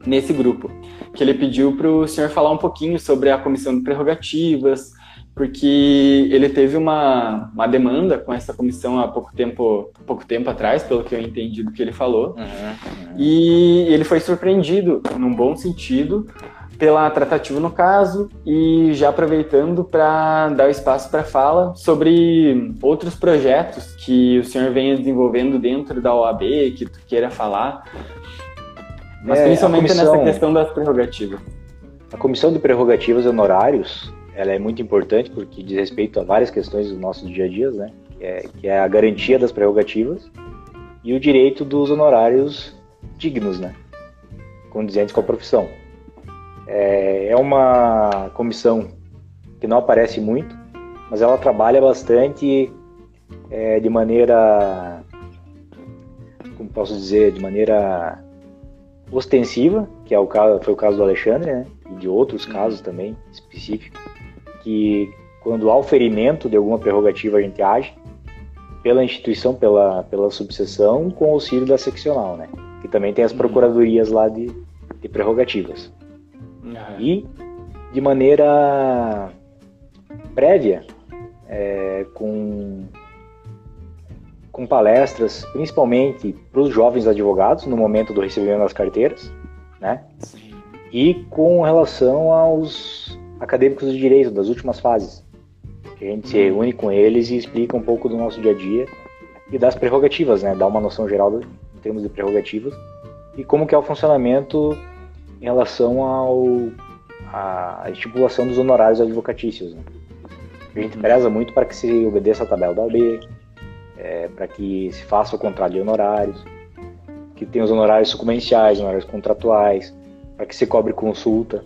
nesse grupo, que ele pediu para o senhor falar um pouquinho sobre a comissão de prerrogativas, porque ele teve uma, uma demanda com essa comissão há pouco tempo, pouco tempo atrás, pelo que eu entendi do que ele falou, uhum, uhum. e ele foi surpreendido, num bom sentido, pela tratativa no caso e já aproveitando para dar o espaço para fala sobre outros projetos que o senhor venha desenvolvendo dentro da OAB, que tu queira falar, mas é, principalmente comissão, nessa questão das prerrogativas. A comissão de prerrogativas e honorários, ela é muito importante porque diz respeito a várias questões do nosso dia a dia, né? Que é, que é a garantia das prerrogativas e o direito dos honorários dignos, né? Condizentes com a profissão. É, é uma comissão que não aparece muito, mas ela trabalha bastante é, de maneira, como posso dizer, de maneira ostensiva, que é o caso, foi o caso do Alexandre, né? E de outros uhum. casos também específicos, que quando há o ferimento de alguma prerrogativa a gente age pela instituição, pela, pela subseção, com auxílio da seccional, né? Que também tem as uhum. procuradorias lá de, de prerrogativas. Uhum. E de maneira prévia, é, com, com palestras, principalmente para os jovens advogados no momento do recebimento das carteiras, né? Sim. E com relação aos acadêmicos de direito das últimas fases, que a gente se reúne com eles e explica um pouco do nosso dia a dia e das prerrogativas, né? Dá uma noção geral em termos de prerrogativas e como que é o funcionamento em relação ao a estipulação dos honorários advocatícios. Né? A gente preza muito para que se obedeça a tabela da OAB, é, para que se faça o contrato de honorários, que tenha os honorários sucumbenciais, honorários contratuais, para que se cobre consulta,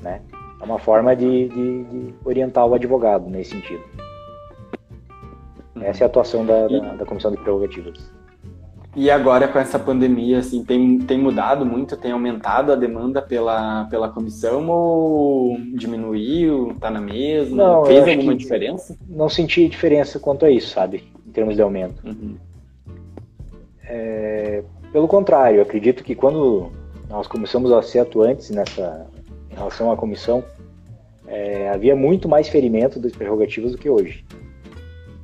né? É uma forma de, de, de orientar o advogado nesse sentido. Essa é a atuação da, da, da Comissão de Prerrogativas. E agora com essa pandemia, assim, tem, tem mudado muito, tem aumentado a demanda pela, pela comissão ou diminuiu, tá na mesma? Não, Fez alguma diferença? Não senti diferença quanto a isso, sabe, em termos de aumento. Uhum. É, pelo contrário, acredito que quando nós começamos a ser atuantes nessa em relação à comissão, é, havia muito mais ferimento das prerrogativas do que hoje,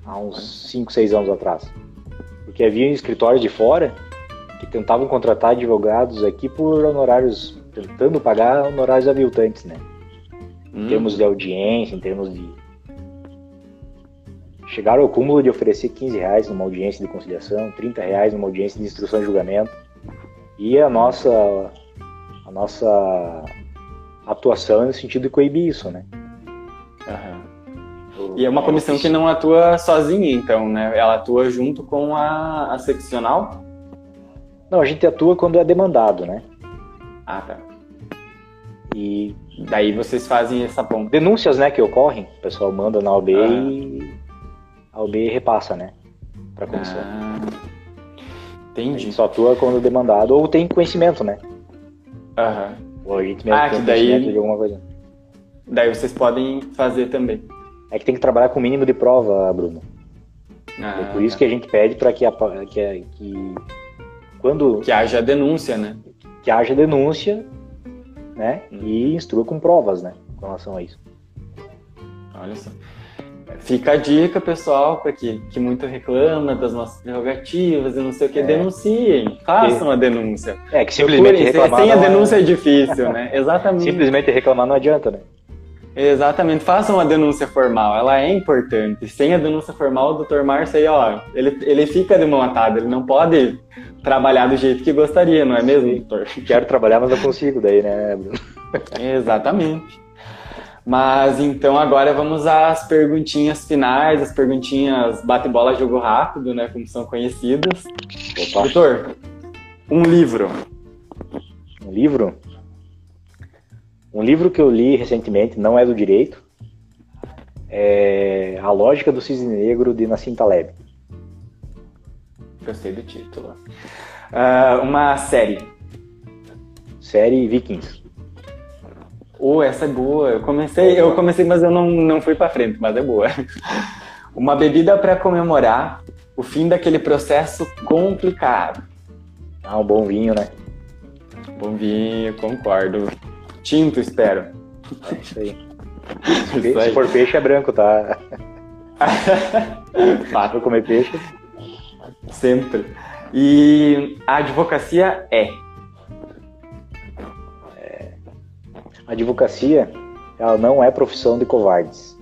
há uns 5, 6 anos atrás porque havia escritórios de fora que tentavam contratar advogados aqui por honorários, tentando pagar honorários aviltantes, né? Em hum. termos de audiência, em termos de. Chegaram ao cúmulo de oferecer 15 reais numa audiência de conciliação, 30 reais numa audiência de instrução e julgamento. E a nossa, a nossa atuação é no sentido de coibir isso, né? Uhum. E é uma comissão que não atua sozinha, então, né? Ela atua junto com a, a seccional? Não, a gente atua quando é demandado, né? Ah, tá. E daí vocês fazem essa ponta. Denúncias, né, que ocorrem, o pessoal manda na OB ah. e a OB repassa, né, para a comissão. Ah. Entendi. A gente só atua quando demandado ou tem conhecimento, né? Aham. Ou a gente mesmo ah, tem daí... de alguma coisa. Daí vocês podem fazer também. É que tem que trabalhar com o mínimo de prova, Bruno. Ah, é por isso que a gente pede para que, que, que quando que haja denúncia, né? Que haja denúncia, né? Hum. E instrua com provas, né? Com relação a isso. Olha só. Fica a dica, pessoal, para que, que muito reclama das nossas prerrogativas e não sei o que, é. denunciem, façam a denúncia. É, que simplesmente reclamar. Sem a denúncia é difícil, né? *laughs* Exatamente. Simplesmente reclamar não adianta, né? Exatamente, façam uma denúncia formal, ela é importante. Sem a denúncia formal, o doutor Márcio aí, ó, ele, ele fica de mão atada, ele não pode trabalhar do jeito que gostaria, não é mesmo, Sim. doutor? *laughs* Quero trabalhar, mas não consigo daí, né, Bruno? *laughs* Exatamente. Mas então agora vamos às perguntinhas finais, as perguntinhas bate-bola jogo rápido, né, como são conhecidas. Opa. Doutor, um livro. Um livro? Um livro que eu li recentemente, não é do direito, é A Lógica do Cisne Negro, de Nassim Taleb. Gostei do título. Uh, uma série. Série Vikings. Oh, essa é boa. Eu comecei, eu comecei, mas eu não, não fui para frente, mas é boa. *laughs* Uma bebida para comemorar o fim daquele processo complicado. Ah, um bom vinho, né? Bom vinho, concordo. Tinto, espero. É isso aí. *laughs* Isso aí. Se for peixe, é branco, tá? *laughs* Vou comer peixe. Sempre. E a advocacia é? é? A advocacia, ela não é profissão de covardes.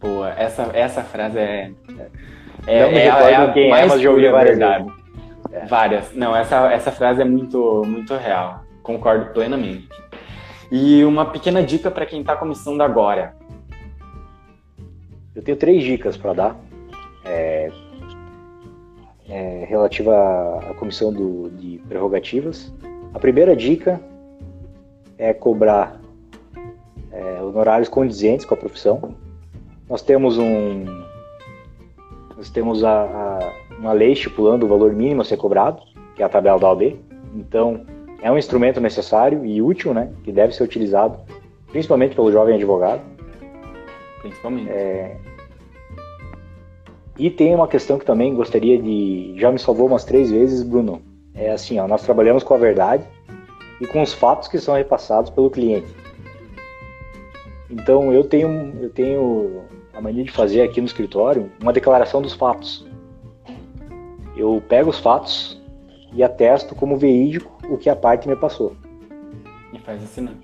Boa, essa, essa frase é. É, não me é, é a quem mais é, mas já ouvi várias verdade. É. Várias. Não, essa, essa frase é muito, muito real. Concordo plenamente. E uma pequena dica para quem está começando agora. Eu tenho três dicas para dar. É, é, relativa à, comissão do, de prerrogativas. A primeira dica é cobrar é, honorários condizentes com a profissão. Nós temos um nós temos a, a, uma lei estipulando o valor mínimo a ser cobrado, que é a tabela da OAB. Então, é um instrumento necessário e útil, né, que deve ser utilizado, principalmente pelo jovem advogado. Principalmente. É, e tem uma questão que também gostaria de. Já me salvou umas três vezes, Bruno. É assim, ó, nós trabalhamos com a verdade e com os fatos que são repassados pelo cliente. Então eu tenho, eu tenho a mania de fazer aqui no escritório uma declaração dos fatos. Eu pego os fatos e atesto como verídico o que a parte me passou. E faz assinar.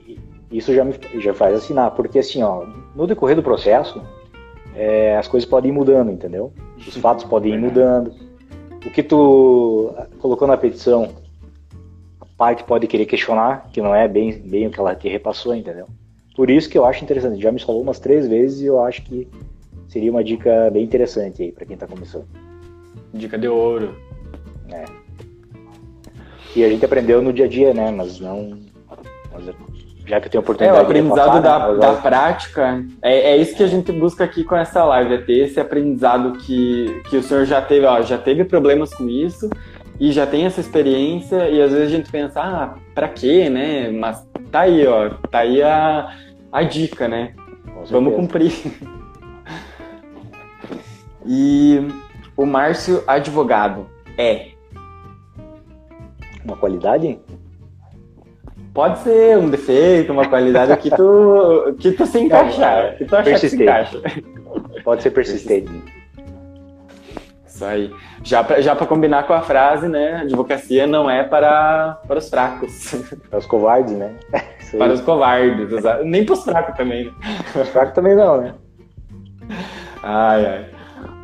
Isso já me já faz assinar, porque assim, ó, no decorrer do processo, é, as coisas podem ir mudando, entendeu? Os fatos podem ir mudando. O que tu colocou na petição, a parte pode querer questionar, que não é bem, bem o que ela te repassou, entendeu? Por isso que eu acho interessante. Já me falou umas três vezes e eu acho que seria uma dica bem interessante aí para quem está começando. Dica de ouro. É. E a gente aprendeu no dia a dia, né? Mas não. Mas já que eu tenho oportunidade é, o aprendizado de da, né? da prática, é, é isso que a gente busca aqui com essa live, é ter esse aprendizado que, que o senhor já teve, ó, já teve problemas com isso e já tem essa experiência e às vezes a gente pensa, ah, pra quê, né? Mas tá aí, ó, tá aí a, a dica, né? Vamos cumprir. *laughs* e o Márcio advogado é uma qualidade? Pode ser um defeito, uma qualidade que tu, que tu se encaixar, que tu achar que se encaixa. Pode ser persistente. Isso aí. Já para já combinar com a frase, né? Advocacia não é para, para os fracos. Para os covardes, né? Para os covardes, exato. Nem para os fracos também. Né? Os fracos também não, né? Ai, ai.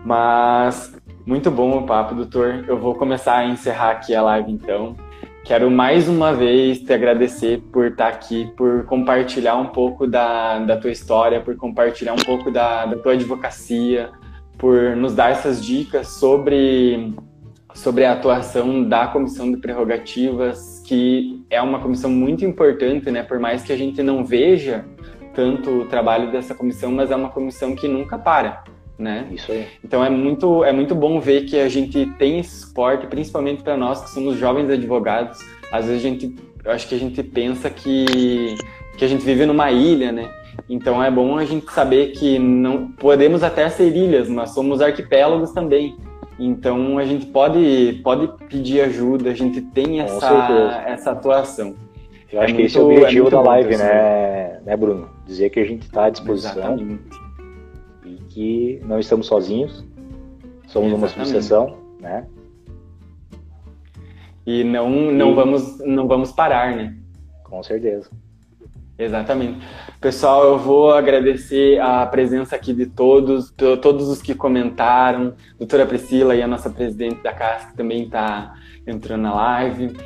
Mas muito bom o papo, doutor. Eu vou começar a encerrar aqui a live então. Quero mais uma vez te agradecer por estar aqui, por compartilhar um pouco da, da tua história, por compartilhar um pouco da, da tua advocacia, por nos dar essas dicas sobre, sobre a atuação da Comissão de Prerrogativas, que é uma comissão muito importante, né? Por mais que a gente não veja tanto o trabalho dessa comissão, mas é uma comissão que nunca para né? Isso aí. Então é muito, é muito bom ver que a gente tem esse suporte, principalmente para nós que somos jovens advogados. Às vezes a gente, acho que a gente pensa que, que a gente vive numa ilha, né? Então é bom a gente saber que não podemos até ser ilhas, mas somos arquipélagos também. Então a gente pode, pode pedir ajuda, a gente tem essa, essa atuação. Eu acho é que muito, esse é o objetivo é da live, né, né, Bruno? Dizer que a gente está à disposição. Exatamente que não estamos sozinhos, somos Exatamente. uma sucessão, né? E não, não, e... Vamos, não vamos parar, né? Com certeza. Exatamente. Pessoal, eu vou agradecer a presença aqui de todos, todos os que comentaram, doutora Priscila e a nossa presidente da casa que também está entrando na live.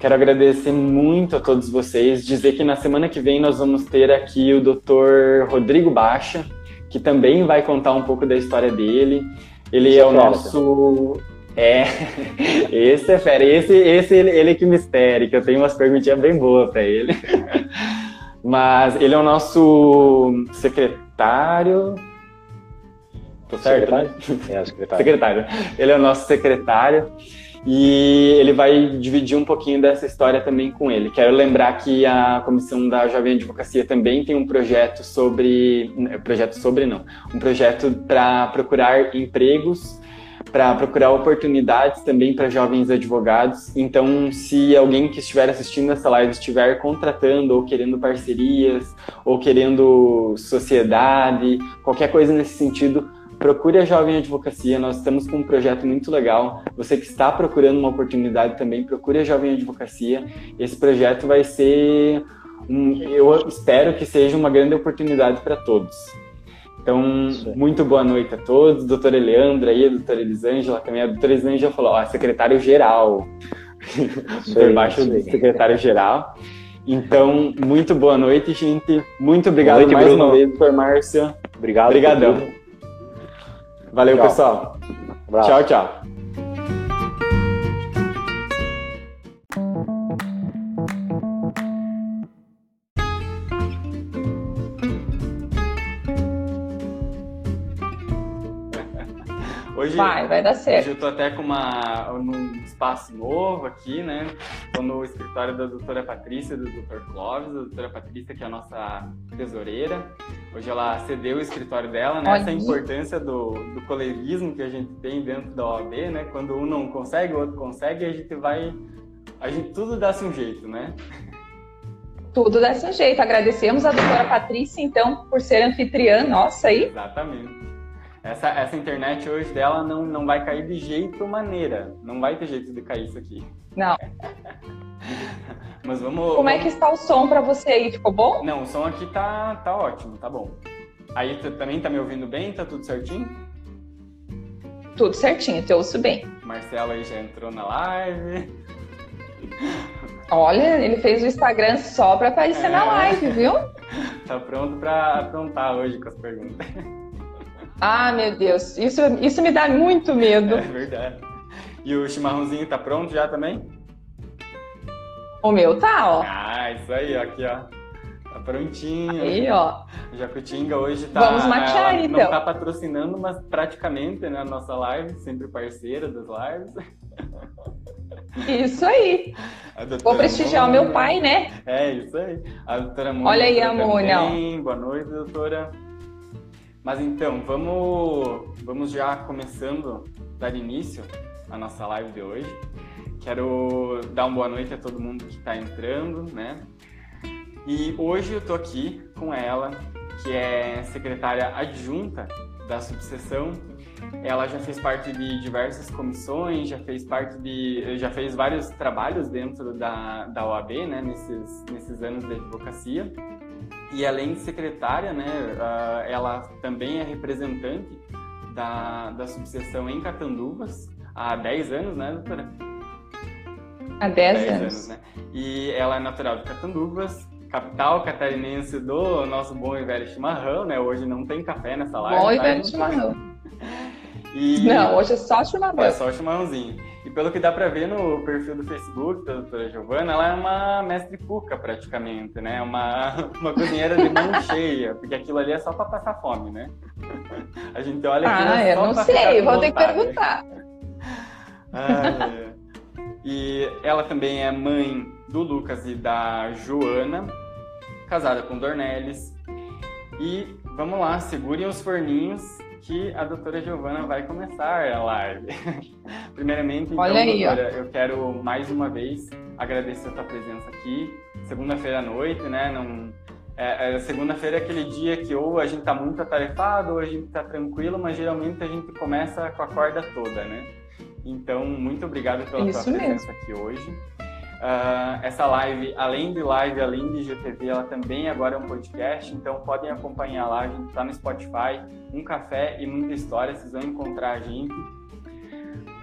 Quero agradecer muito a todos vocês, dizer que na semana que vem nós vamos ter aqui o doutor Rodrigo Baixa, que também vai contar um pouco da história dele. Ele é, é o nosso. É, *laughs* esse é fera. Esse, esse ele, ele que mistério, que eu tenho umas perguntinhas bem boas para ele. *laughs* Mas ele é o nosso secretário. Tô certo, secretário? Né? É, secretário. secretário. Ele é o nosso secretário. E ele vai dividir um pouquinho dessa história também com ele. Quero lembrar que a Comissão da Jovem Advocacia também tem um projeto sobre. Projeto sobre não. Um projeto para procurar empregos para procurar oportunidades também para jovens advogados. Então, se alguém que estiver assistindo essa live estiver contratando ou querendo parcerias ou querendo sociedade, qualquer coisa nesse sentido, procure a Jovem Advocacia. Nós estamos com um projeto muito legal. Você que está procurando uma oportunidade também, procure a Jovem Advocacia. Esse projeto vai ser, um, eu espero que seja uma grande oportunidade para todos. Então, muito boa noite a todos. Doutora Eleandra aí, a doutora Elisângela também. A doutora Elisângela falou, ó, secretário-geral. Por baixo do secretário-geral. Então, muito boa noite, gente. Muito obrigado noite, mais Bruno. uma vez, doutor Márcio. Obrigado. Obrigadão. Valeu, tchau. pessoal. Tchau, tchau. Vai, vai dar certo. Hoje eu tô até com uma, num espaço novo aqui, né? Tô no escritório da doutora Patrícia, do doutor Clóvis, a doutora Patrícia, que é a nossa tesoureira. Hoje ela cedeu o escritório dela, né? Essa importância do, do coleguismo que a gente tem dentro da OAB, né? Quando um não consegue, o outro consegue, a gente vai... A gente tudo dá-se um jeito, né? Tudo dá-se um jeito. Agradecemos a doutora Patrícia, então, por ser anfitriã nossa aí. Exatamente. Essa, essa internet hoje dela não, não vai cair de jeito maneira. Não vai ter jeito de cair isso aqui. Não. *laughs* Mas vamos. Como é que está o som para você aí? Ficou bom? Não, o som aqui tá, tá ótimo, tá bom. Aí tu também tá me ouvindo bem? Tá tudo certinho? Tudo certinho, te ouço bem. Marcelo aí já entrou na live. Olha, ele fez o Instagram só para aparecer é. na live, viu? *laughs* tá pronto para aprontar hoje com as perguntas. Ah, meu Deus, isso, isso me dá muito medo. É verdade. E o chimarrãozinho tá pronto já também? O meu tá, ó. Ah, isso aí, ó, aqui, ó. Tá prontinho. Aí, ó. Jacutinga hoje tá. Vamos matear, ela então. Não tá patrocinando, mas praticamente, né, a nossa live, sempre parceira das lives. Isso aí. Vou prestigiar Mônica. o meu pai, né? É, isso aí. A doutora Mônica. Olha aí, amor, Boa noite, doutora. Mas então, vamos, vamos já começando, dar início à nossa live de hoje. Quero dar uma boa noite a todo mundo que está entrando, né? E hoje eu tô aqui com ela, que é secretária adjunta da subseção. Ela já fez parte de diversas comissões, já fez parte de, já fez vários trabalhos dentro da, da OAB, né, nesses, nesses anos de advocacia. E além de secretária, né, ela também é representante da, da subseção em Catanduvas há 10 anos, né, doutora? Há 10, anos. anos né? E ela é natural de Catanduvas, capital catarinense do nosso bom e velho chimarrão, né? Hoje não tem café nessa live. Bom e velho chimarrão. E... Não, hoje é só chimarrão. É só chimarrãozinho. E pelo que dá para ver no perfil do Facebook da doutora Giovana, ela é uma mestre cuca praticamente, né? Uma, *laughs* uma cozinheira de mão *laughs* cheia, porque aquilo ali é só para passar fome, né? *laughs* A gente olha aquilo Ah, é eu não sei, vou ter que perguntar. Ah, é. E ela também é mãe do Lucas e da Joana, casada com Dornelles. E vamos lá, segurem os forninhos que a doutora Giovana vai começar a live. *laughs* Primeiramente, então, Olha aí, doutora, ó. eu quero mais uma vez agradecer a sua presença aqui. Segunda-feira à noite, né? Não, é, é, segunda-feira é aquele dia que ou a gente tá muito atarefado ou a gente tá tranquilo, mas geralmente a gente começa com a corda toda, né? Então, muito obrigado pela Isso mesmo. presença aqui hoje. Uh, essa live, além de live, além de GTV, ela também agora é um podcast, então podem acompanhar lá, a gente está no Spotify, um café e muita história, vocês vão encontrar a gente.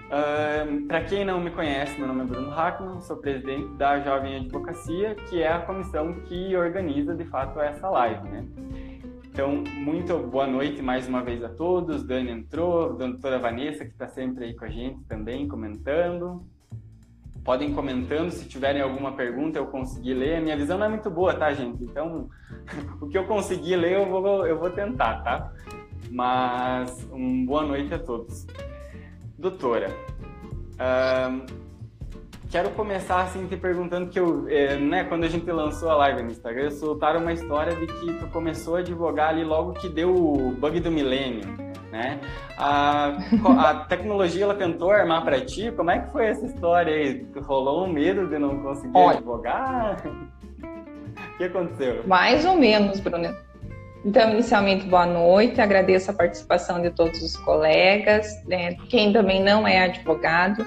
Uh, Para quem não me conhece, meu nome é Bruno Hackman, sou presidente da Jovem Advocacia, que é a comissão que organiza de fato essa live, né? Então, muito boa noite mais uma vez a todos. Dani entrou, a doutora Vanessa, que está sempre aí com a gente também, comentando podem comentando, se tiverem alguma pergunta eu consegui ler. A minha visão não é muito boa, tá, gente? Então, *laughs* o que eu consegui ler eu vou, eu vou tentar, tá? Mas, um boa noite a todos. Doutora, quero começar assim te perguntando que eu, é, né, quando a gente lançou a live no Instagram, soltaram uma história de que tu começou a advogar ali logo que deu o bug do milênio né? A, a tecnologia ela tentou armar para ti? Como é que foi essa história aí? Rolou um medo de não conseguir Olha, advogar? O que aconteceu? Mais ou menos, Bruno. Então, inicialmente, boa noite. Agradeço a participação de todos os colegas, né? quem também não é advogado.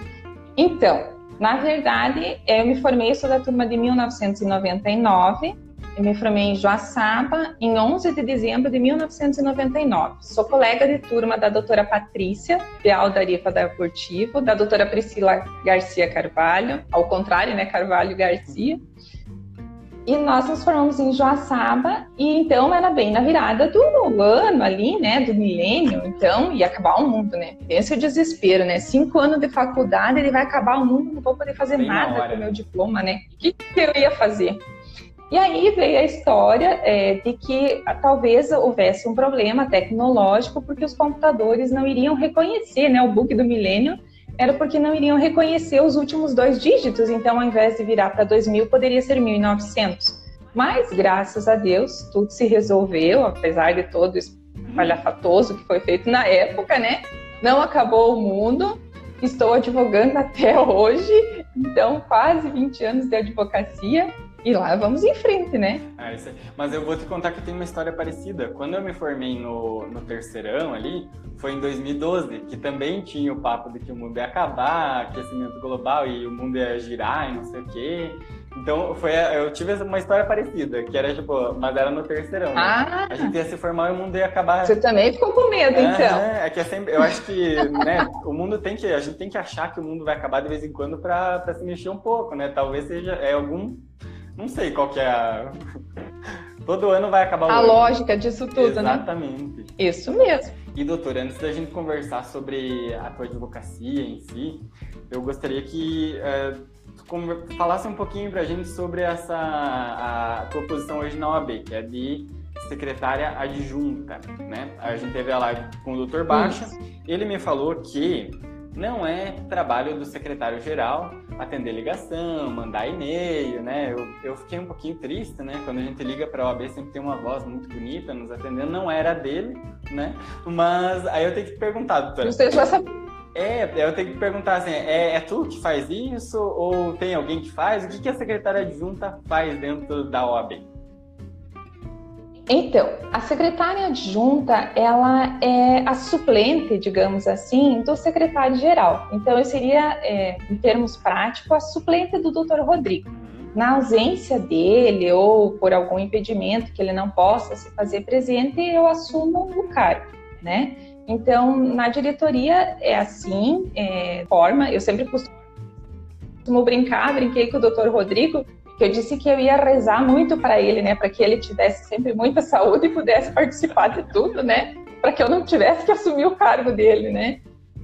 Então, na verdade, eu me formei, sou da turma de 1999 eu me formei em Joaçaba em 11 de dezembro de 1999. Sou colega de turma da doutora Patrícia de Aldarifa da Portivo, da doutora Priscila Garcia Carvalho, ao contrário, né, Carvalho Garcia. E nós nos formamos em Joaçaba, e então era bem na virada do ano ali, né, do milênio, então ia acabar o mundo, né? Pensa o desespero, né? Cinco anos de faculdade, ele vai acabar o mundo, não vou poder fazer bem nada com o meu diploma, né? O que, que eu ia fazer? E aí veio a história é, de que ah, talvez houvesse um problema tecnológico porque os computadores não iriam reconhecer, né? O bug do milênio era porque não iriam reconhecer os últimos dois dígitos, então ao invés de virar para 2000, poderia ser 1900. Mas, graças a Deus, tudo se resolveu, apesar de todo o falhafatoso que foi feito na época, né? Não acabou o mundo, estou advogando *laughs* até hoje, então quase 20 anos de advocacia e lá vamos em frente, né? Ah, é. Mas eu vou te contar que tem uma história parecida. Quando eu me formei no, no terceirão ali, foi em 2012, que também tinha o papo de que o mundo ia acabar, aquecimento global e o mundo ia girar e não sei o quê. Então, foi, eu tive uma história parecida, que era tipo, mas era no terceirão. Né? Ah. A gente ia se formar e o mundo ia acabar. Você também ficou com medo, é, então. É, é que é sempre, eu acho que, né, o mundo tem que, a gente tem que achar que o mundo vai acabar de vez em quando para se mexer um pouco, né? Talvez seja é algum não sei qual que é a. *laughs* Todo ano vai acabar o A ano. lógica disso tudo, Exatamente. né? Exatamente. Isso mesmo. E, doutor, antes da gente conversar sobre a tua advocacia em si, eu gostaria que uh, tu falasse um pouquinho pra gente sobre essa a tua posição hoje na OAB, que é de secretária adjunta, né? A gente teve a live com o doutor Baixa, Isso. ele me falou que não é trabalho do secretário-geral atender ligação, mandar e-mail, né? Eu, eu fiquei um pouquinho triste, né? Quando a gente liga para a OAB, sempre tem uma voz muito bonita nos atendendo, não era dele, né? Mas aí eu tenho que perguntar, doutora. Você já sabe. É, eu tenho que perguntar assim, é, é tu que faz isso ou tem alguém que faz? O que, que a secretária adjunta faz dentro da OAB? Então, a secretária adjunta, ela é a suplente, digamos assim, do secretário-geral. Então, eu seria, é, em termos práticos, a suplente do doutor Rodrigo. Na ausência dele ou por algum impedimento que ele não possa se fazer presente, eu assumo o cargo, né? Então, na diretoria é assim, é, forma, eu sempre costumo brincar, brinquei com o doutor Rodrigo, que eu disse que eu ia rezar muito para ele, né, para que ele tivesse sempre muita saúde e pudesse participar de tudo, né, para que eu não tivesse que assumir o cargo dele, né.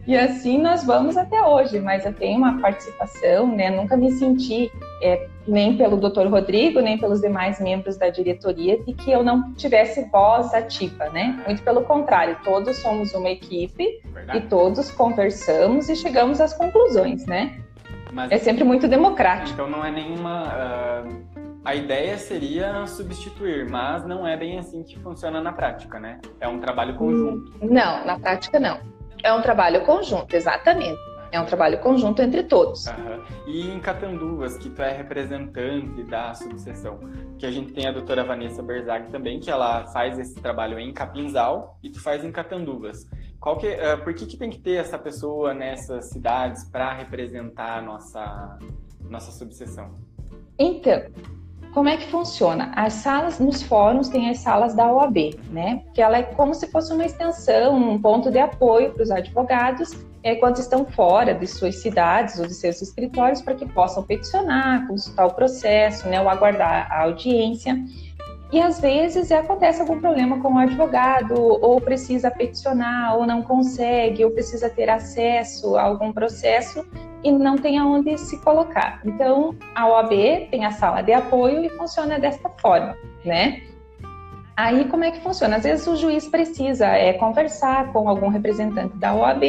E assim nós vamos até hoje, mas eu tenho uma participação, né, nunca me senti é, nem pelo Dr. Rodrigo, nem pelos demais membros da diretoria de que eu não tivesse voz ativa, né? Muito pelo contrário, todos somos uma equipe Verdade. e todos conversamos e chegamos às conclusões, né? Mas, é sempre muito democrático. Então não é nenhuma. Uh, a ideia seria substituir, mas não é bem assim que funciona na prática, né? É um trabalho conjunto. Não, na prática não. É um trabalho conjunto, exatamente. É um trabalho conjunto entre todos. Uhum. E em Catanduvas, que tu é representante da subseção, que a gente tem a doutora Vanessa Berzag também, que ela faz esse trabalho em Capinzal e tu faz em Catanduvas. Qual que, uh, por que, que tem que ter essa pessoa nessas cidades para representar a nossa, nossa subseção? Então, como é que funciona? As salas nos fóruns têm as salas da OAB, né? Que ela é como se fosse uma extensão, um ponto de apoio para os advogados é, quando estão fora de suas cidades ou de seus escritórios para que possam peticionar, consultar o processo, né? Ou aguardar a audiência. E às vezes acontece algum problema com o advogado, ou precisa peticionar, ou não consegue, ou precisa ter acesso a algum processo e não tem aonde se colocar. Então, a OAB tem a sala de apoio e funciona desta forma, né? Aí, como é que funciona? Às vezes o juiz precisa é, conversar com algum representante da OAB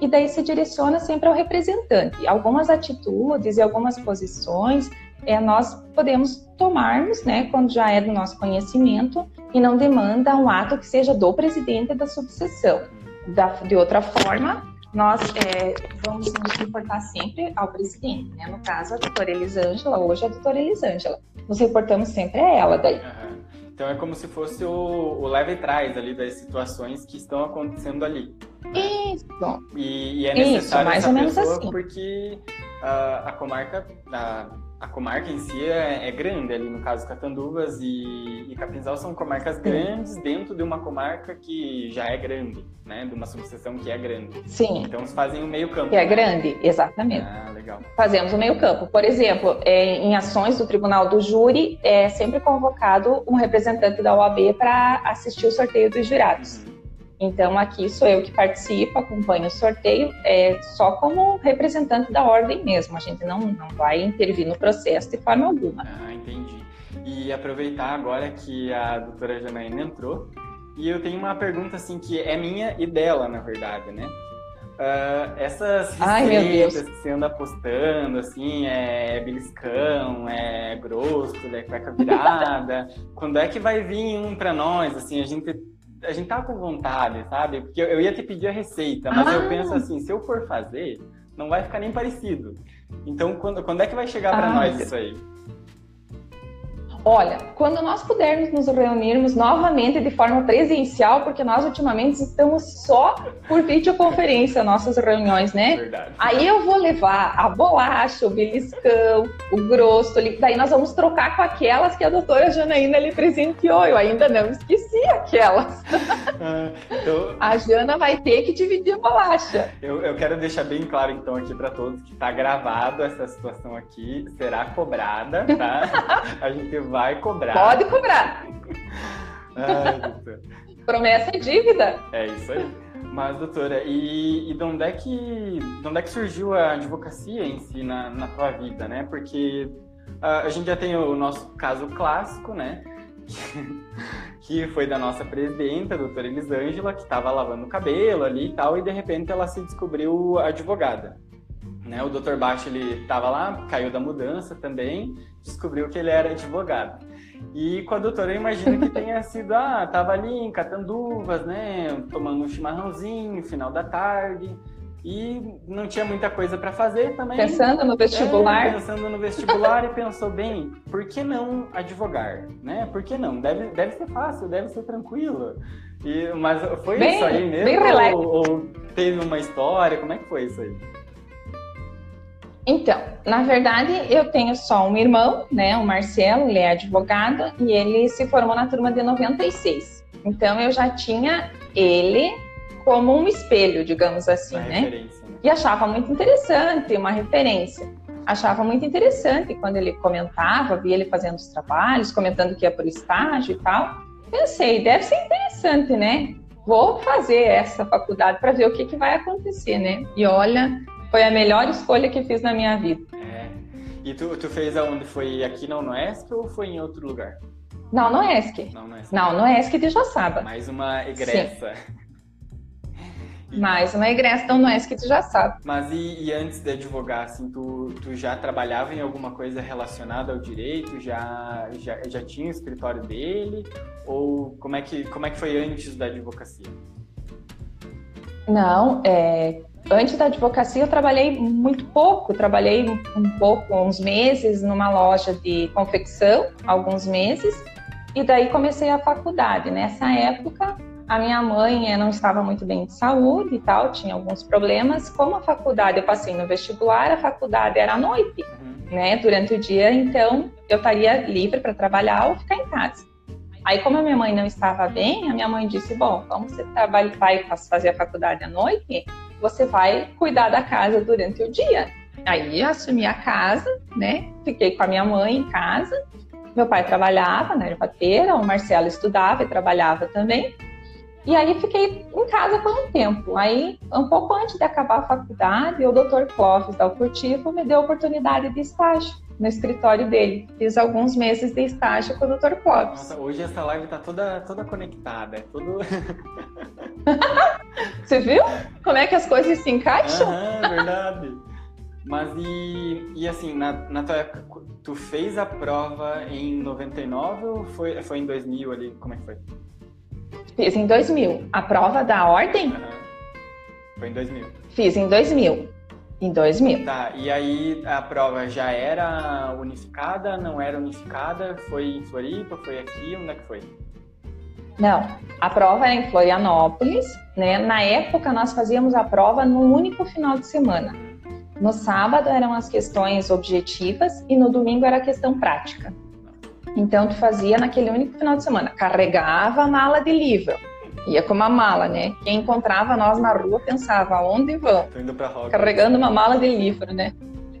e daí se direciona sempre ao representante. Algumas atitudes e algumas posições é, nós podemos tomarmos, né, quando já é do nosso conhecimento e não demanda um ato que seja do presidente da subseção. da, de outra forma, nós é, vamos nos reportar sempre ao presidente, né? No caso, a doutora Elisângela, hoje a doutora Elisângela. Nos reportamos sempre a ela daí. Uhum. Então é como se fosse o, o leve trás ali das situações que estão acontecendo ali. Isso. E, e é necessário Isso, mais ou menos assim. porque a, a comarca, a, a comarca em si é, é, grande, ali no caso Catanduvas e, e Capinzal são comarcas grandes dentro de uma comarca que já é grande, né? De uma subseção que é grande. Sim. Então eles fazem o meio campo. Que é grande, exatamente. Ah, legal. Fazemos o meio campo. Por exemplo, é, em ações do Tribunal do Júri, é sempre convocado um representante da OAB para assistir o sorteio dos jurados. Uhum. Então, aqui sou eu que participo, acompanho o sorteio, é, só como representante da ordem mesmo. A gente não, não vai intervir no processo de forma alguma. Ah, entendi. E aproveitar agora que a doutora Janaína entrou, e eu tenho uma pergunta assim que é minha e dela, na verdade, né? Uh, essas receitas que você anda postando, assim, é beliscão, é grosso, é cueca virada, *laughs* quando é que vai vir um pra nós, assim, a gente, a gente tá com vontade, sabe? Porque eu, eu ia te pedir a receita, mas Ah. eu penso assim, se eu for fazer, não vai ficar nem parecido. Então, quando, quando é que vai chegar pra Ah, nós isso aí? Olha, quando nós pudermos nos reunirmos novamente de forma presencial, porque nós ultimamente estamos só por videoconferência, nossas reuniões, né? Verdade. Aí eu vou levar a bolacha, o beliscão, o grosso, daí nós vamos trocar com aquelas que a doutora Janaína lhe presenteou. Eu ainda não esqueci aquelas. Ah, então, A Jana vai ter que dividir a bolacha. Eu, eu quero deixar bem claro, então, aqui para todos que tá gravado essa situação aqui, será cobrada, tá? *laughs* A gente vai cobrar. Pode cobrar. *laughs* Ai, doutora. Promessa é dívida. É isso aí. Mas, doutora, e, e de, onde é que, de onde é que surgiu a advocacia em si na, na tua vida, né? Porque ah, a gente já tem o nosso caso clássico, né? *laughs* que foi da nossa presidenta, a doutora Elisângela, que estava lavando o cabelo ali e tal, e de repente ela se descobriu advogada. Né? O doutor Baixo, ele estava lá, caiu da mudança também, descobriu que ele era advogado. E com a doutora, eu imagino que tenha *laughs* sido, ah, tava ali em Catanduvas, né, tomando um chimarrãozinho, final da tarde, e não tinha muita coisa para fazer também. Pensando no É, vestibular. pensando no vestibular e pensou *laughs* bem, por que não advogar, né? Por que não? Deve, deve ser fácil, deve ser tranquilo. E, mas foi Bem- isso aí mesmo? bem relax. ou, ou teve uma história? Como é que foi isso aí? Então, na verdade, eu tenho só um irmão, né, o Marcelo, ele é advogado e ele se formou na turma de 96. Então, eu já tinha ele como um espelho, digamos assim, Uma né? referência, né? E achava muito interessante, uma referência. Achava muito interessante quando ele comentava, via ele fazendo os trabalhos, comentando que ia por estágio e tal. Pensei, deve ser interessante, né? Vou fazer essa faculdade para ver o que, que vai acontecer, né? E olha, foi a melhor escolha que fiz na minha vida. É. E tu, tu fez aonde? Foi aqui na UNESC ou foi em outro lugar? Não, no ESC. Não, não é Não, no ESC de. Mais uma egressa. *laughs* Mais uma egressa no ESC de Joçaba. Mas e, e antes de advogar, assim, tu, tu já trabalhava em alguma coisa relacionada ao direito? Já, já, já tinha o escritório dele? Ou como é, que, como é que foi antes da advocacia? Não, é, antes da advocacia eu trabalhei muito pouco, trabalhei um pouco, uns meses numa loja de confecção, alguns meses, e daí comecei a faculdade. Nessa época, a minha mãe eh, não estava muito bem de saúde e tal, tinha alguns problemas. Como a faculdade, eu passei no vestibular, a faculdade era à noite, Uhum. né, durante o dia, então eu estaria livre para trabalhar ou ficar em casa. Aí, como a minha mãe não estava bem, a minha mãe disse: Bom, como você trabalha, vai fazer a faculdade à noite, você vai cuidar da casa durante o dia. Aí, assumi a casa, né? Fiquei com a minha mãe em casa. Meu pai trabalhava na ervateira, o Marcelo estudava e trabalhava também. E aí, fiquei em casa por um tempo. Aí, um pouco antes de acabar a faculdade, o Dr. Clóvis da Alcurtivo me deu a oportunidade de estágio no escritório dele. Fiz alguns meses de estágio com o Dr. Clóvis. Nossa, hoje essa live tá toda, toda conectada. É tudo. *laughs* Você viu como é que as coisas se encaixam? Aham, verdade. Mas e, e assim, na, na tua época, tu fez a prova em 99 ou foi, foi em 2000 ali? Como é que foi? Fiz em 2000. A prova da ordem Aham. Foi em 2000. Fiz em 2000. Em 2000. Tá, e aí a prova já era unificada, não era unificada? Foi em Floripa, foi aqui, onde é que foi? Não, a prova era em Florianópolis, né? Na época nós fazíamos a prova num único final de semana. No sábado eram as questões objetivas e no domingo era a questão prática. Então tu fazia naquele único final de semana, carregava a mala de livro, ia com uma mala, né? Quem encontrava nós na rua pensava, aonde vão? Carregando uma mala de livro, né?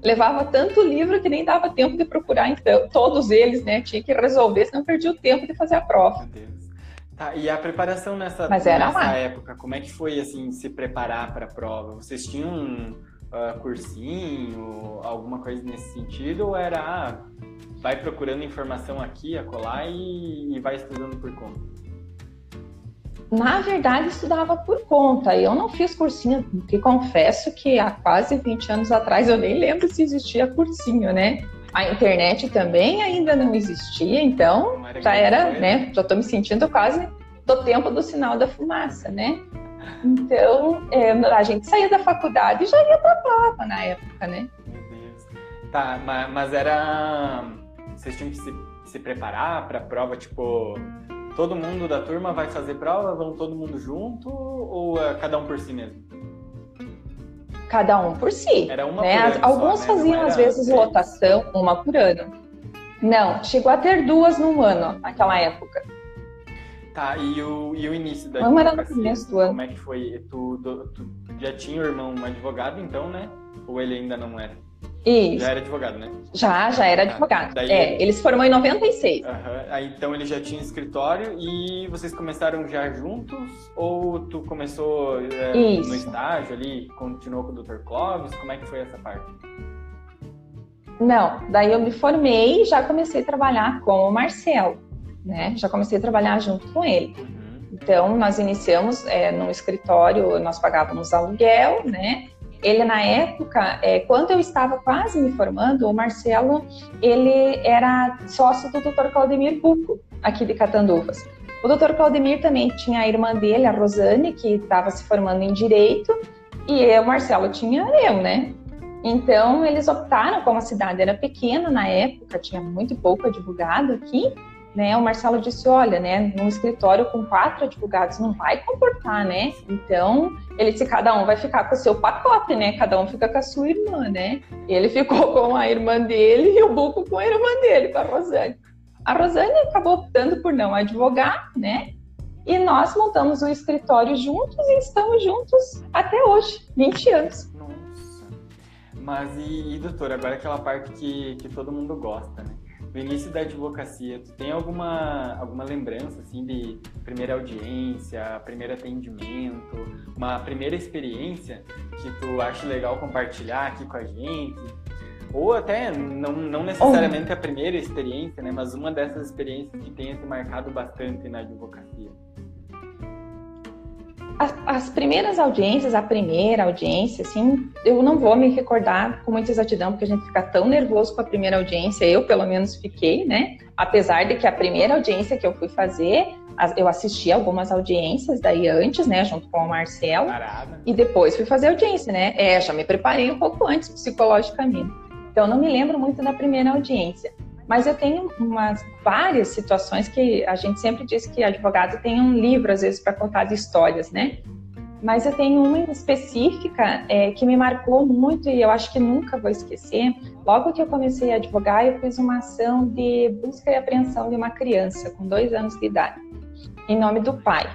Levava tanto livro que nem dava tempo de procurar então, todos eles, né? Tinha que resolver, senão perdia o tempo de fazer a prova. Meu Deus. Tá, e a preparação nessa, nessa época, como é que foi, assim, se preparar para a prova? Vocês tinham um ah, cursinho, alguma coisa nesse sentido, ou era, ah, vai procurando informação aqui, acolá e, e vai estudando por conta? Na verdade, estudava por conta. Eu não fiz cursinho, porque confesso que há quase 20 anos atrás eu nem lembro se existia cursinho, né? A internet também ainda não existia, então Não era já era, coisa. né? Já estou me sentindo quase do tempo do sinal da fumaça, né? Então, é, a gente saía da faculdade e já ia para a prova na época, né? Meu Deus. Tá, ma- mas, era. Vocês tinham que se, se preparar para a prova, tipo, todo mundo da turma vai fazer prova, vão todo mundo junto, ou é cada um por si mesmo? Cada um por si. Era uma né? por ano só, Alguns né? faziam, Não às era vezes, lotação, uma por ano. Não, chegou a ter duas num ano, naquela época. Tá, e o, e o início da Vamos era no começo do ano. Como é que foi? Tu, tu, tu já tinha o irmão advogado, então, né? Ou ele ainda não era? Isso. Já era advogado, né? Já, já era Tá. advogado. Daí- É, ele se formou em 96. Aham. Aí, então ele já tinha escritório e vocês começaram já juntos? Ou tu começou é, no estágio ali, continuou com o Dr. Clóvis? Como é que foi essa parte? Não, daí eu me formei e já comecei a trabalhar com o Marcelo, né? Já comecei a trabalhar junto com ele. Uhum. Então, nós iniciamos é, no escritório, nós pagávamos aluguel, né? Ele, na época, é, quando eu estava quase me formando, o Marcelo, ele era sócio do Dr. Claudemir Buco, aqui de Catanduvas. O Dr. Claudemir também tinha a irmã dele, a Rosane, que estava se formando em Direito, e o Marcelo tinha eu, né? Então, eles optaram, como a cidade era pequena na época, tinha muito pouco advogado aqui, né? O Marcelo disse, olha, né, num escritório com quatro advogados não vai comportar, né? Então, ele disse, cada um vai ficar com o seu pacote, né? Cada um fica com a sua irmã, né? Ele ficou com a irmã dele e o Buco com a irmã dele, com a Rosane. A Rosane acabou optando por não advogar, né? E nós montamos um escritório juntos e estamos juntos até hoje, 20 anos. Nossa. Mas e, e doutor, agora aquela parte que, que todo mundo gosta, né? No início da advocacia, tu tem alguma, alguma lembrança, assim, de primeira audiência, primeiro atendimento, uma primeira experiência que tu acha legal compartilhar aqui com a gente? Ou até, não, não necessariamente a primeira experiência, né? Mas uma dessas experiências que tenha te marcado bastante na advocacia. As, as primeiras audiências, a primeira audiência, assim, eu não vou me recordar com muita exatidão, porque a gente fica tão nervoso com a primeira audiência, eu pelo menos fiquei, né? Apesar de que a primeira audiência que eu fui fazer, eu assisti algumas audiências daí antes, né, junto com o Marcelo, Parada. e depois fui fazer audiência, né? É, já me preparei um pouco antes psicologicamente. Então não me lembro muito da primeira audiência. Mas eu tenho umas várias situações que a gente sempre diz que advogado tem um livro às vezes para contar de histórias, né? Mas eu tenho uma específica é, que me marcou muito e eu acho que nunca vou esquecer. Logo que eu comecei a advogar, eu fiz uma ação de busca e apreensão de uma criança com dois anos de idade, em nome do pai.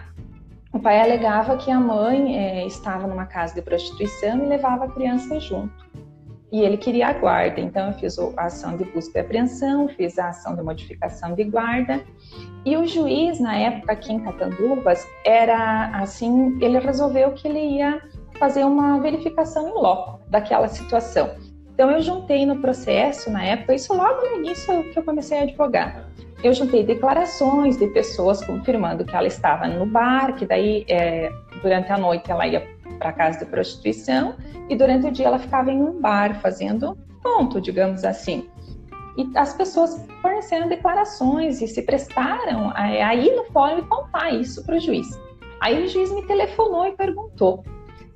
O pai alegava que a mãe eh, estava numa casa de prostituição e levava a criança junto. E ele queria a guarda, então eu fiz a ação de busca e apreensão, fiz a ação de modificação de guarda. E o juiz, na época aqui em Catanduvas, era assim: ele resolveu que ele ia fazer uma verificação em loco daquela situação. Então eu juntei no processo, na época, isso logo no início que eu comecei a advogar eu juntei declarações de pessoas confirmando que ela estava no bar, que daí é, durante a noite ela ia para casa de prostituição e durante o dia ela ficava em um bar fazendo ponto, digamos assim. E as pessoas forneceram declarações e se prestaram a, a ir no fórum e contar isso para o juiz. Aí o juiz me telefonou e perguntou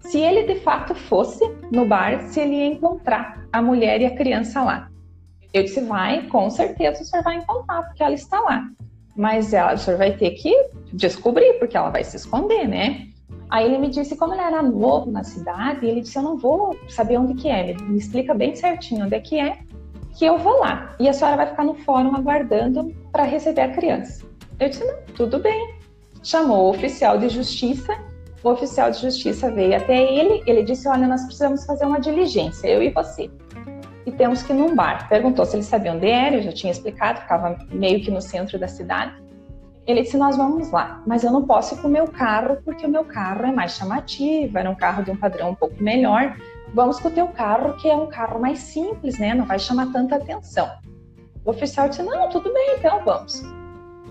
se ele de fato fosse no bar, se ele ia encontrar a mulher e a criança lá. Eu disse, vai, com certeza o senhor vai encontrar, porque ela está lá. Mas ela, o senhor vai ter que descobrir, porque ela vai se esconder, né? Aí ele me disse, como ele era novo na cidade, ele disse, eu não vou saber onde que é, ele me explica bem certinho onde é que é, que eu vou lá. E a senhora vai ficar no fórum aguardando para receber a criança. Eu disse, não, tudo bem. Chamou o oficial de justiça, o oficial de justiça veio até ele, ele disse, olha, nós precisamos fazer uma diligência, eu e você. E temos que ir num bar. Perguntou se ele sabia onde era, eu já tinha explicado, ficava meio que no centro da cidade. Ele disse: Nós vamos lá, mas eu não posso ir com o meu carro porque o meu carro é mais chamativo, era um carro de um padrão um pouco melhor. Vamos com o teu carro, que é um carro mais simples, né? Não vai chamar tanta atenção. O oficial disse: Não, tudo bem, então vamos.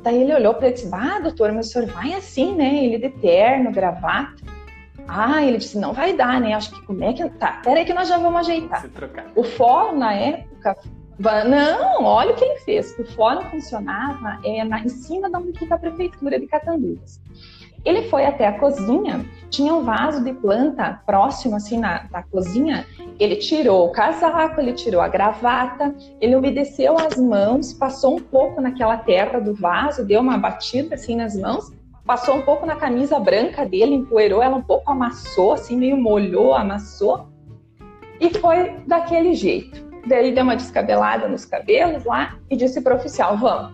Daí ele olhou para ele e disse: Ah, doutor, mas o senhor vai assim, né? Ele de terno, gravata. Ah, ele disse: Não vai dar, né? Acho que como é que. Tá, peraí que nós já vamos ajeitar. O fórum, na época, não, olha o que ele fez. O fórum funcionava é, na, em cima da antiga prefeitura de Catanduvas. Ele foi até a cozinha, tinha um vaso de planta próximo assim na, da cozinha. Ele tirou o casaco, ele tirou a gravata, ele umedeceu as mãos, passou um pouco naquela terra do vaso, deu uma batida assim nas mãos, passou um pouco na camisa branca dele, empoeirou ela um pouco, amassou, assim meio molhou, amassou e foi daquele jeito. Daí deu uma descabelada nos cabelos lá e disse para o oficial: vamos.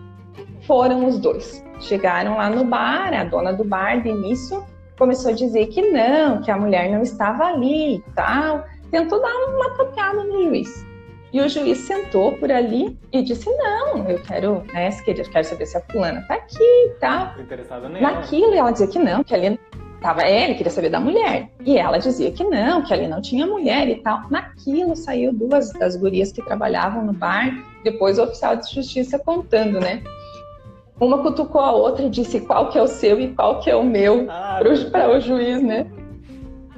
Foram os dois. Chegaram lá no bar, a dona do bar, de início, começou a dizer que não, que a mulher não estava ali e tal. Tentou dar uma topeada no juiz. E o juiz sentou por ali e disse: Não, eu quero, né, eu quero saber se a fulana tá aqui e tal. Interessada nela. Naquilo, e ela dizia que não, que ali Tava ele, queria saber da mulher. E ela dizia que não, que ali não tinha mulher e tal. Naquilo saiu duas das gurias que trabalhavam no bar, depois o oficial de justiça contando, né? Uma cutucou a outra e disse qual que é o seu e qual que é o meu ah, para o juiz, né?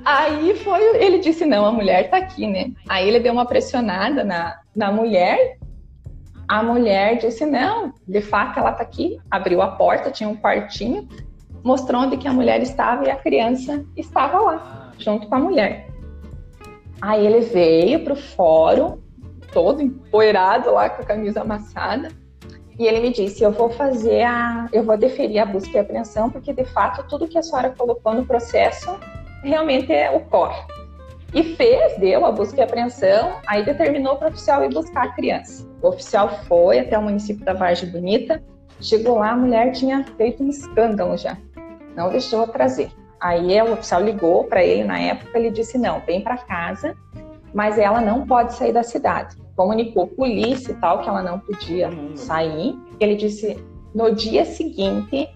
Aí foi, ele disse não, a mulher tá aqui, né? Aí ele deu uma pressionada na, na mulher. A mulher disse não, de fato ela tá aqui. Abriu a porta, tinha um quartinho mostrou onde que a mulher estava e a criança estava lá, junto com a mulher. Aí ele veio para o fórum, todo empoeirado lá, com a camisa amassada, e ele me disse: Eu vou fazer a. Eu vou deferir a busca e apreensão, porque de fato tudo que a senhora colocou no processo realmente é ocorre. E fez, deu a busca e apreensão, aí determinou para o oficial ir buscar a criança. O oficial foi até o município da Vargem Bonita, chegou lá, a mulher tinha feito um escândalo já não deixou trazer. Aí o oficial ligou para ele na época, ele disse não, vem para casa, mas ela não pode sair da cidade. Comunicou polícia e tal que ela não podia sair. Ele disse no dia seguinte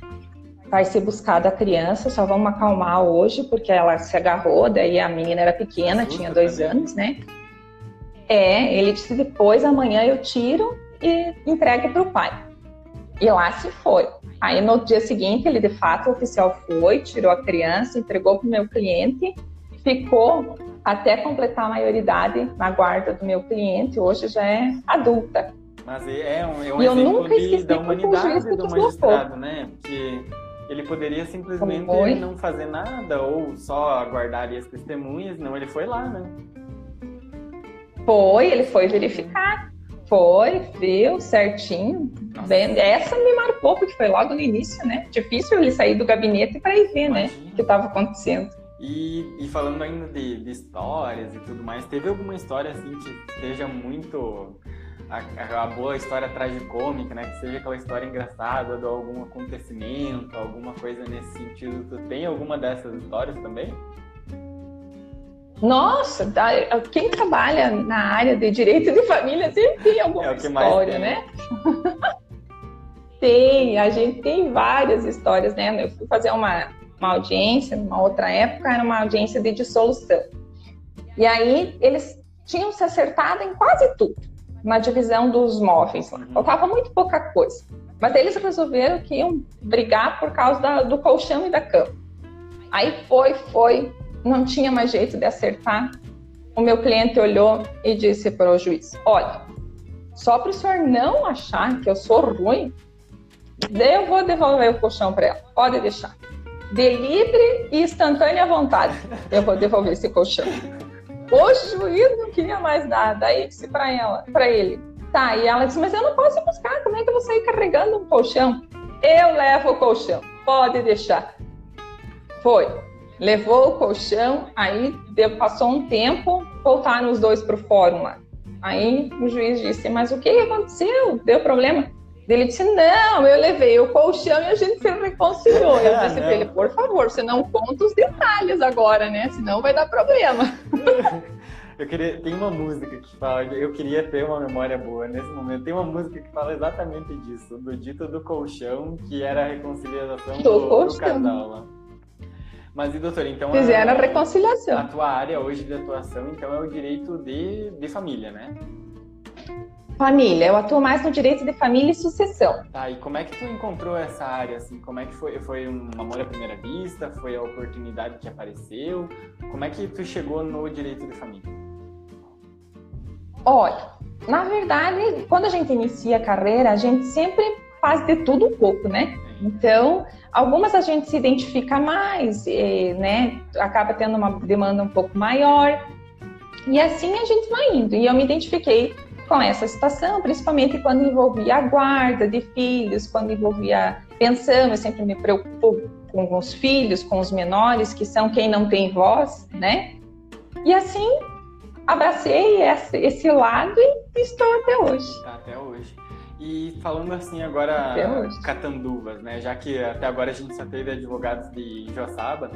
vai ser buscada a criança, só vamos acalmar hoje porque ela se agarrou, daí a menina era pequena, tinha dois anos, né? É, ele disse depois amanhã eu tiro e entregue para o pai. E lá se foi. Aí no dia seguinte, ele de fato, o oficial foi, tirou a criança, entregou para o meu cliente, ficou até completar a maioridade na guarda do meu cliente, hoje já é adulta. Mas é, é um, é um e exemplo de, da humanidade do magistrado, né? Porque ele poderia simplesmente não fazer nada ou só aguardar as testemunhas, não, ele foi lá, né? Foi, ele foi verificar. Foi, viu, certinho. Bem, essa me marcou, porque foi logo no início, né? Difícil ele sair do gabinete para ir ver, né? O que estava acontecendo. E, e, falando ainda de, de, histórias e tudo mais, teve alguma história assim que seja muito a, a, boa história tragicômica, né? Que seja aquela história engraçada de algum acontecimento, alguma coisa nesse sentido. Tu tem alguma dessas histórias também? Nossa, quem trabalha na área de direito de família sempre tem alguma é história, né? tem, a gente tem várias histórias, né? Eu fui fazer uma, uma audiência, numa outra época, era uma audiência de dissolução. E aí eles tinham se acertado em quase tudo, na divisão dos móveis lá. Uhum. Faltava muito pouca coisa. Mas eles resolveram que iam brigar por causa da, do colchão e da cama. Aí foi, foi, não tinha mais jeito de acertar. O meu cliente olhou e disse para o juiz: Olha, só para o senhor não achar que eu sou ruim, eu vou devolver o colchão para ela. Pode deixar. de livre e instantânea vontade, eu vou devolver esse colchão. O juiz não queria mais dar, daí disse para ela, para ele, tá, e ela disse, mas eu não posso buscar, como é que eu vou sair carregando um colchão? Eu levo o colchão, pode deixar. Foi, levou o colchão, aí passou um tempo, voltaram os dois para o fórum lá. Aí o juiz disse, mas o que aconteceu? Deu problema? Ele disse, não, eu levei o colchão e a gente se reconciliou. Eu *laughs* disse para ele, por favor, você não conta os detalhes agora, né? Senão vai dar problema. *laughs* Eu queria, tem uma música que fala, eu queria ter uma memória boa nesse momento. Tem uma música que fala exatamente disso, do dito do colchão, que era a reconciliação do, do, do casal lá. Mas e doutor, então fizeram a, a reconciliação. A tua área hoje de atuação, então é o direito de, de família, né? Família, eu atuo mais no direito de família e sucessão. Tá, e como é que tu encontrou essa área, assim? Como é que foi? Foi um amor à primeira vista? Foi a oportunidade que apareceu? Como é que tu chegou no direito de família? Olha, na verdade, quando a gente inicia a carreira, a gente sempre faz de tudo um pouco, né? Então, algumas a gente se identifica mais, né? Acaba tendo uma demanda um pouco maior. E assim a gente vai indo. E eu me identifiquei com essa situação, principalmente quando envolvia a guarda de filhos, quando envolvia pensão, eu sempre me preocupo com os filhos, com os menores, que são quem não tem voz, né? E assim, abracei esse, lado e estou até hoje. Tá, até hoje. E falando assim agora, catanduvas, né? Já que até agora a gente só teve advogados de Joaçaba,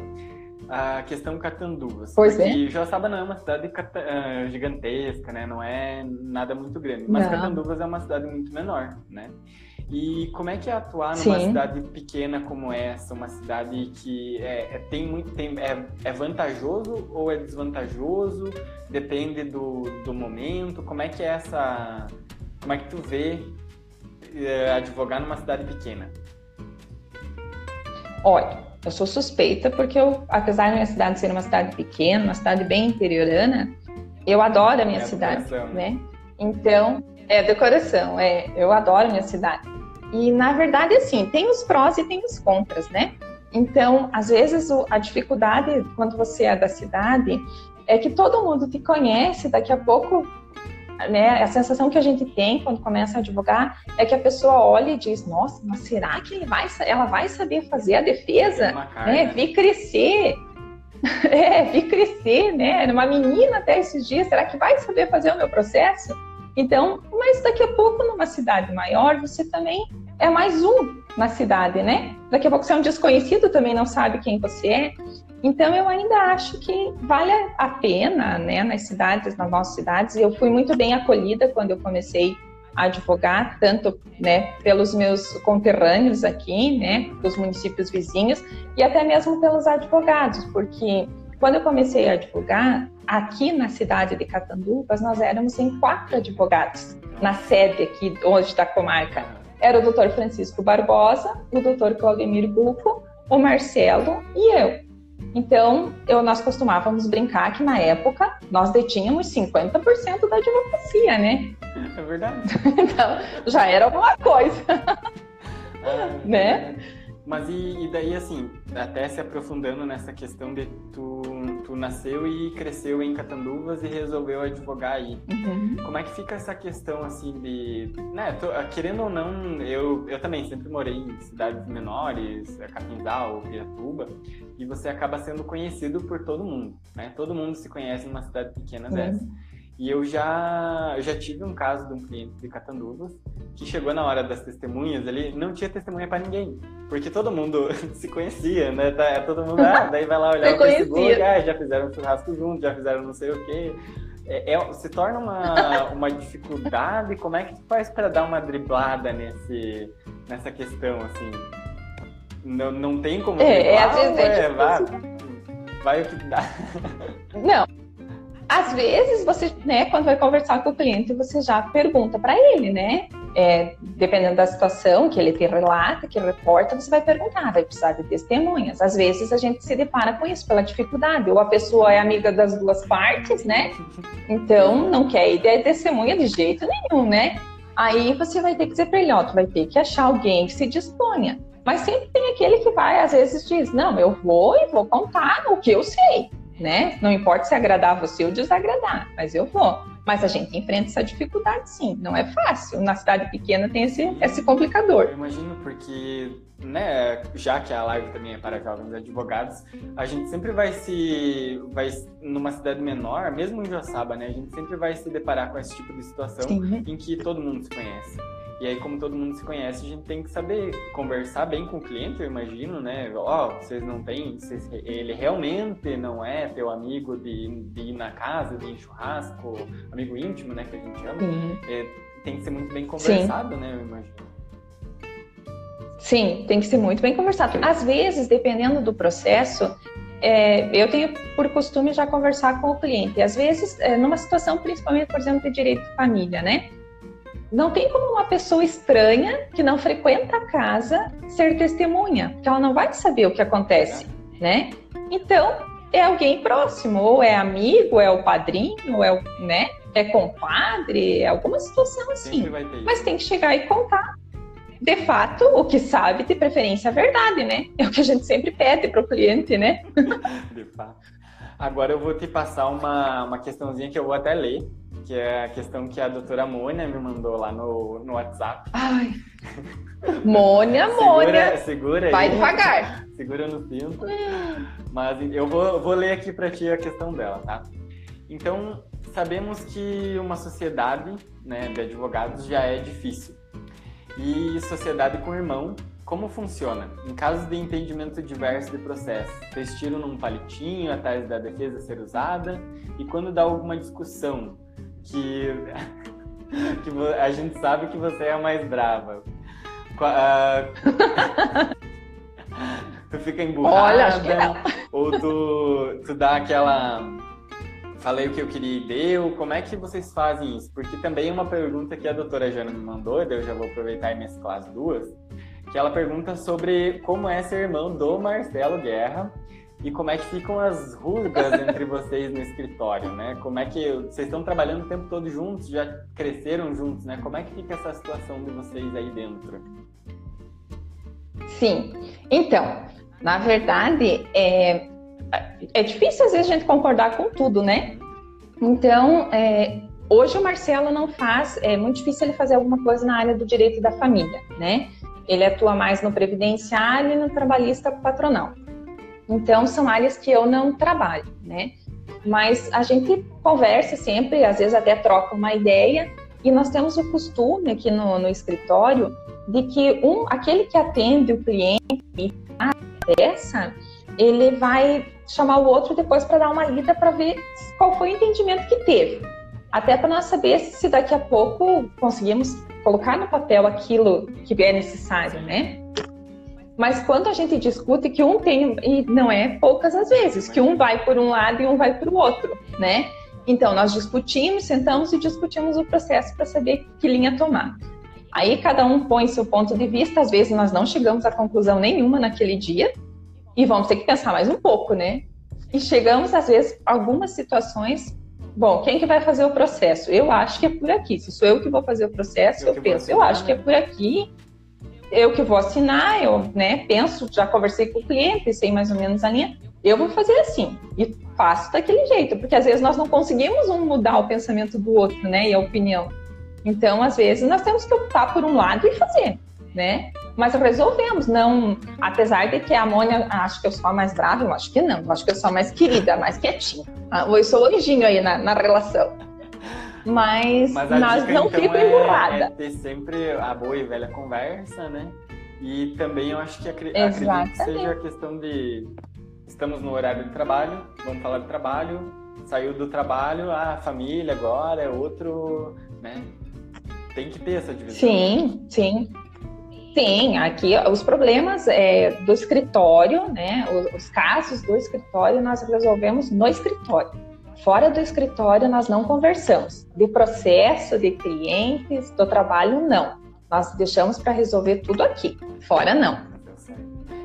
a questão Catanduvas. Pois porque é. Joaçaba não é uma cidade uh, gigantesca, né? Não é nada muito grande. Mas não. Catanduvas é uma cidade muito menor, né? E como é que é atuar numa Sim. cidade pequena como essa, uma cidade que é, é tem muito tem, é, é, vantajoso ou é desvantajoso? Depende do, do momento. Como é que é essa? Como é que tu vê advogar numa cidade pequena? Olha, eu sou suspeita porque eu, apesar da minha cidade ser uma cidade pequena, uma cidade bem interiorana, eu adoro a minha é cidade, a né? Então, é decoração, é, eu adoro a minha cidade. E na verdade, assim, tem os prós e tem os contras, né? Então, às vezes a dificuldade quando você é da cidade é que todo mundo te conhece, daqui a pouco né, a sensação que a gente tem quando começa a advogar é que a pessoa olha e diz, nossa, mas será que ele vai, ela vai saber fazer a defesa? Né? Vi crescer. *laughs* É, vi crescer, né? Uma menina até esses dias, será que vai saber fazer o meu processo? Então, mas daqui a pouco, numa cidade maior, você também é mais um na cidade, né? Daqui a pouco você é um desconhecido, também não sabe quem você é. Então eu ainda acho que vale a pena, né, nas cidades, nas nossas cidades. Eu fui muito bem acolhida quando eu comecei a advogar, tanto, né, pelos meus conterrâneos aqui, né, dos municípios vizinhos e até mesmo pelos advogados, porque quando eu comecei a advogar aqui na cidade de Catanduvas, nós éramos em quatro advogados na sede aqui hoje da comarca. Era o doutor Francisco Barbosa, o doutor Claudemir Buco, o Marcelo e eu. Então, eu, nós costumávamos brincar que na época nós detínhamos 50% da advocacia, né? É verdade. *laughs* então, já era alguma coisa. É, *laughs* né? Mas e, e, daí, assim, até se aprofundando nessa questão de tu, tu nasceu e cresceu em Catanduvas e resolveu advogar aí. Uhum. Como é que fica essa questão, assim, de... Né, tô, querendo ou não, eu, eu também sempre morei em cidades menores, Capinzal, Piratuba, e você acaba sendo conhecido por todo mundo, né? Todo mundo se conhece numa cidade pequena uhum. dessa. E eu já, eu já tive um caso de um cliente de Catanduvas que chegou na hora das testemunhas, ele não tinha testemunha para ninguém, porque todo mundo *laughs* se conhecia, né? Tá, é todo mundo, ah, daí vai lá olhar *laughs* o Facebook, ah, já fizeram um churrasco junto, já fizeram não sei o quê. É, é, se torna uma, *laughs* uma dificuldade, como é que tu faz para dar uma driblada nesse, nessa questão, assim? Não, não tem como é, driblar, é, às vezes é, é vai, vai o que dá. Não, às vezes você, né, quando vai conversar com o cliente, você já pergunta para ele, né? É, dependendo da situação que ele te relata, que reporta, você vai perguntar, vai precisar de testemunhas. Às vezes a gente se depara com isso pela dificuldade, ou a pessoa é amiga das duas partes, né? Então não quer ir de testemunha de jeito nenhum, né? Aí você vai ter que dizer para ele, ó, tu vai ter que achar alguém que se disponha. Mas sempre tem aquele que vai, às vezes, diz: Não, eu vou e vou contar o que eu sei, né? Não importa se agradar você ou desagradar, mas eu vou. Mas a gente enfrenta essa dificuldade, sim. Não é fácil. Na cidade pequena tem esse, esse complicador. Eu imagino porque, né, já que a live também é para jovens advogados, a gente sempre vai se, vai numa cidade menor, mesmo em Joaçaba, né, a gente sempre vai se deparar com esse tipo de situação sim. em que todo mundo se conhece. E aí, como todo mundo se conhece, a gente tem que saber conversar bem com o cliente, eu imagino, né? Ó, oh, vocês não têm, vocês, ele realmente não é teu amigo de, de, ir na casa, de ir em churrasco, amigo íntimo, né, que a gente chama. É, tem que ser muito bem conversado, Sim. né, eu imagino. Sim, tem que ser muito bem conversado. Às vezes, dependendo do processo, é, eu tenho por costume já conversar com o cliente. Às vezes, é, numa situação, principalmente, por exemplo, de direito de família, né? Não tem como uma pessoa estranha que não frequenta a casa ser testemunha, porque ela não vai saber o que acontece, né? Então, é alguém próximo, ou é amigo, é o padrinho, é o, né? É compadre, é alguma situação assim. Mas tem que chegar e contar. De fato, o que sabe, de preferência, a verdade, né? É o que a gente sempre pede para o cliente, né? *laughs* De fato. Agora eu vou te passar uma, uma questãozinha que eu vou até ler, que é a questão que a doutora Mônia me mandou lá no, no WhatsApp. Ai. *laughs* Mônia, Mônia. Segura Vai devagar. Segura no cinto. Mas eu vou, vou ler aqui para ti a questão dela, tá? Então, sabemos que uma sociedade né, de advogados já é difícil. E sociedade com irmão como funciona? Em casos de entendimento diverso de processo, vocês tiram num palitinho a tese da defesa ser usada? E quando dá alguma discussão que, *laughs* que a gente sabe que você é a mais brava, uh, *laughs* tu fica emburrada? Olha. Ou tu, tu dá aquela falei o que eu queria e deu. Como é que vocês fazem isso? Porque também é uma pergunta que a doutora Jana me mandou, eu já vou aproveitar e mesclar as duas que ela pergunta sobre como é ser irmão do Marcelo Guerra e como é que ficam as rugas entre vocês no escritório, né? Como é que vocês estão trabalhando o tempo todo juntos, já cresceram juntos, né? Como é que fica essa situação de vocês aí dentro? Sim. Então, na verdade, é, é difícil às vezes a gente concordar com tudo, né? Então, é, hoje o Marcelo não faz, é muito difícil ele fazer alguma coisa na área do direito da família, né? Ele atua mais no previdenciário e no trabalhista patronal. Então, são áreas que eu não trabalho, né? Mas a gente conversa sempre, às vezes até troca uma ideia, e nós temos o costume aqui no, no escritório de que um, aquele que atende o cliente e essa, ele vai chamar o outro depois para dar uma lida para ver qual foi o entendimento que teve. Até para nós saber se daqui a pouco conseguimos colocar no papel aquilo que é necessário, né? Mas quando a gente discute que um tem, e não é poucas as vezes, que um vai por um lado e um vai para o outro, né? Então, nós discutimos, sentamos e discutimos o processo para saber que linha tomar. Aí cada um põe seu ponto de vista, às vezes nós não chegamos a conclusão nenhuma naquele dia, e vamos ter que pensar mais um pouco, né? E chegamos, às vezes, a algumas situações bom, quem que vai fazer o processo? Eu acho que é por aqui. Se sou eu que vou fazer o processo, eu, eu penso, eu acho que é por aqui. Eu que vou assinar, eu né, penso, já conversei com o cliente, sei mais ou menos a linha, eu vou fazer assim. E faço daquele jeito, porque às vezes nós não conseguimos um mudar o pensamento do outro, né, e a opinião. Então, às vezes, nós temos que optar por um lado e fazer, né? Mas resolvemos, não. Apesar de que a Mônia, acho que eu sou a mais brava, eu acho que não. Eu acho que eu sou a mais querida, a mais quietinha. Ah, eu sou anjinho aí na, na relação. Mas, Mas nós dica, não então, fico é, emburrada. É ter sempre a boa e velha conversa, né? E também eu acho que acredito que seja a questão de estamos no horário de trabalho, vamos falar de trabalho, saiu do trabalho, a ah, família agora é outro, né? Tem que ter essa divisão. Sim, sim. Sim, aqui os problemas é, do escritório, né? Os, os, casos do escritório nós resolvemos no escritório. Fora do escritório nós não conversamos. De processo, de clientes, do trabalho, não. Nós deixamos para resolver tudo aqui. Fora, não.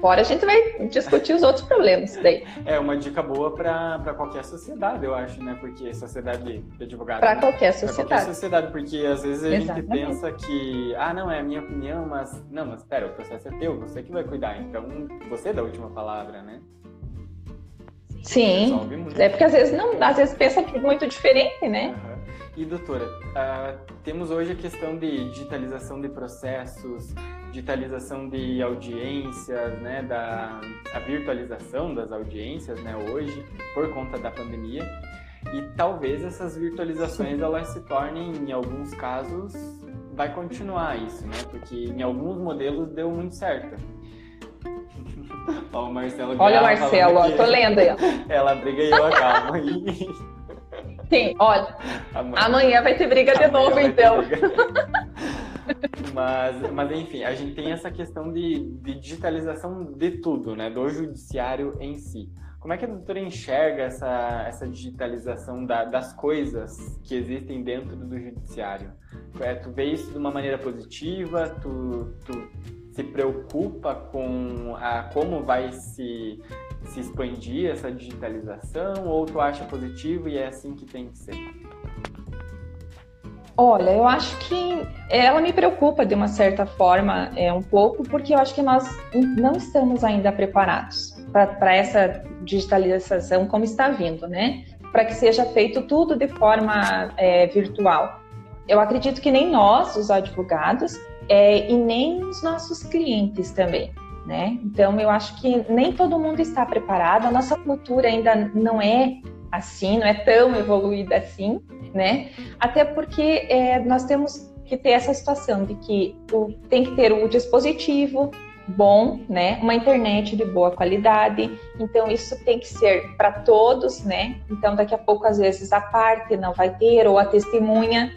Fora a gente vai discutir os outros problemas daí. É uma dica boa para qualquer sociedade, eu acho, né? Porque sociedade de advogados. Para qualquer sociedade. Pra qualquer sociedade, porque às vezes a Exatamente. gente pensa que, ah, não, é a minha opinião, mas. Não, mas espera, o processo é teu, você que vai cuidar. Então, você dá a última palavra, né? Sim. É porque às vezes não, às vezes pensa muito diferente, né? Uhum. E doutora, uh, temos hoje a questão de digitalização de processos, digitalização de audiências, né, da a virtualização das audiências, né, hoje por conta da pandemia. E talvez essas virtualizações elas se tornem, em alguns casos, vai continuar isso, né? Porque em alguns modelos deu muito certo. *laughs* Ó, o Marcelo Olha o Marcelo, ó, tô lendo aí. *laughs* Ela briga e eu acalmo. Sim, olha. Amanhã, amanhã vai ter briga de novo, então. *laughs* mas, mas, enfim, a gente tem essa questão de, de, digitalização de tudo, né? Do judiciário em si. Como é que a doutora enxerga essa, essa digitalização da, das coisas que existem dentro do judiciário? É, tu vê isso de uma maneira positiva? Tu, tu se preocupa com a, como vai se, se expandir essa digitalização ou tu acha positivo e é assim que tem que ser? Olha, eu acho que ela me preocupa de uma certa forma, é um pouco, porque eu acho que nós não estamos ainda preparados para essa digitalização como está vindo, né? Para que seja feito tudo de forma é, virtual. Eu acredito que nem nós, os advogados, é, e nem os nossos clientes também. Né? Então, eu acho que nem todo mundo está preparado, a nossa cultura ainda não é assim, não é tão evoluída assim, né? Até porque é, nós temos que ter essa situação de que o, tem que ter o dispositivo bom, né? Uma internet de boa qualidade. Então isso tem que ser para todos, né? Então daqui a pouco às vezes a parte não vai ter ou a testemunha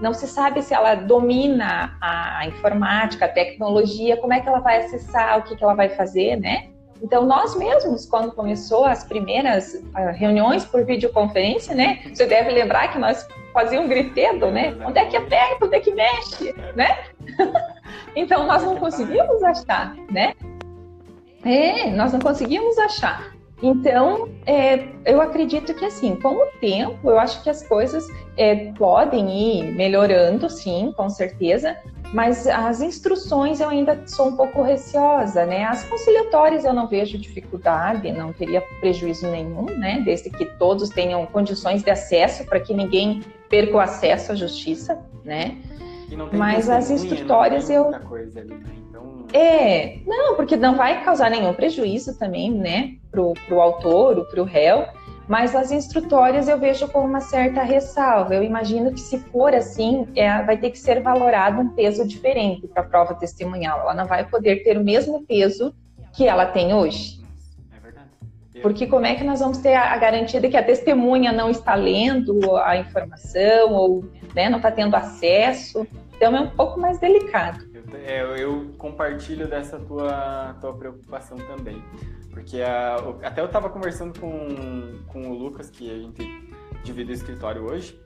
não se sabe se ela domina a informática, a tecnologia, como é que ela vai acessar, o que, que ela vai fazer, né? Então, nós mesmos, quando começou as primeiras uh, reuniões por videoconferência, né? Você deve lembrar que nós fazíamos um gritedo, né? Onde é que aperta, onde é que mexe, né? *laughs* então, nós não conseguimos achar, né? É, nós não conseguimos achar. Então, é, eu acredito que assim, com o tempo, eu acho que as coisas é, podem ir melhorando, sim, com certeza, mas as instruções eu ainda sou um pouco receosa, né? As conciliatórias eu não vejo dificuldade, não teria prejuízo nenhum, né? Desde que todos tenham condições de acesso para que ninguém perca o acesso à justiça, né? Mas as instrutórias eu. Ali, né? É, não, porque não vai causar nenhum prejuízo também, né? Pro, pro autor, pro réu. Mas as instrutórias eu vejo com uma certa ressalva. Eu imagino que se for assim, é, vai ter que ser valorado um peso diferente para a prova testemunhal. Ela não vai poder ter o mesmo peso que ela tem hoje. É Porque como é que nós vamos ter a, garantia de que a testemunha não está lendo a informação ou né, não está tendo acesso? Então é um pouco mais delicado. Eu, é, eu compartilho dessa tua, tua preocupação também. Porque a, até eu estava conversando com, com o Lucas, que a gente divide o escritório hoje,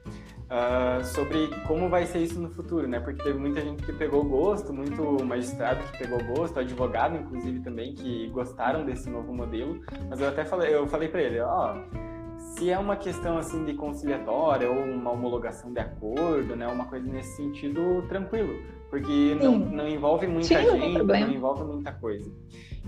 uh, sobre como vai ser isso no futuro, né? Porque teve muita gente que pegou gosto, muito magistrado que pegou gosto, advogado, inclusive, também, que gostaram desse novo modelo. Mas eu até falei, eu falei para ele, ó, oh, se é uma questão assim de conciliatória ou uma homologação de acordo, né, uma coisa nesse sentido, tranquilo, porque não, não, envolve muita Sim, gente, não, não envolve muita coisa.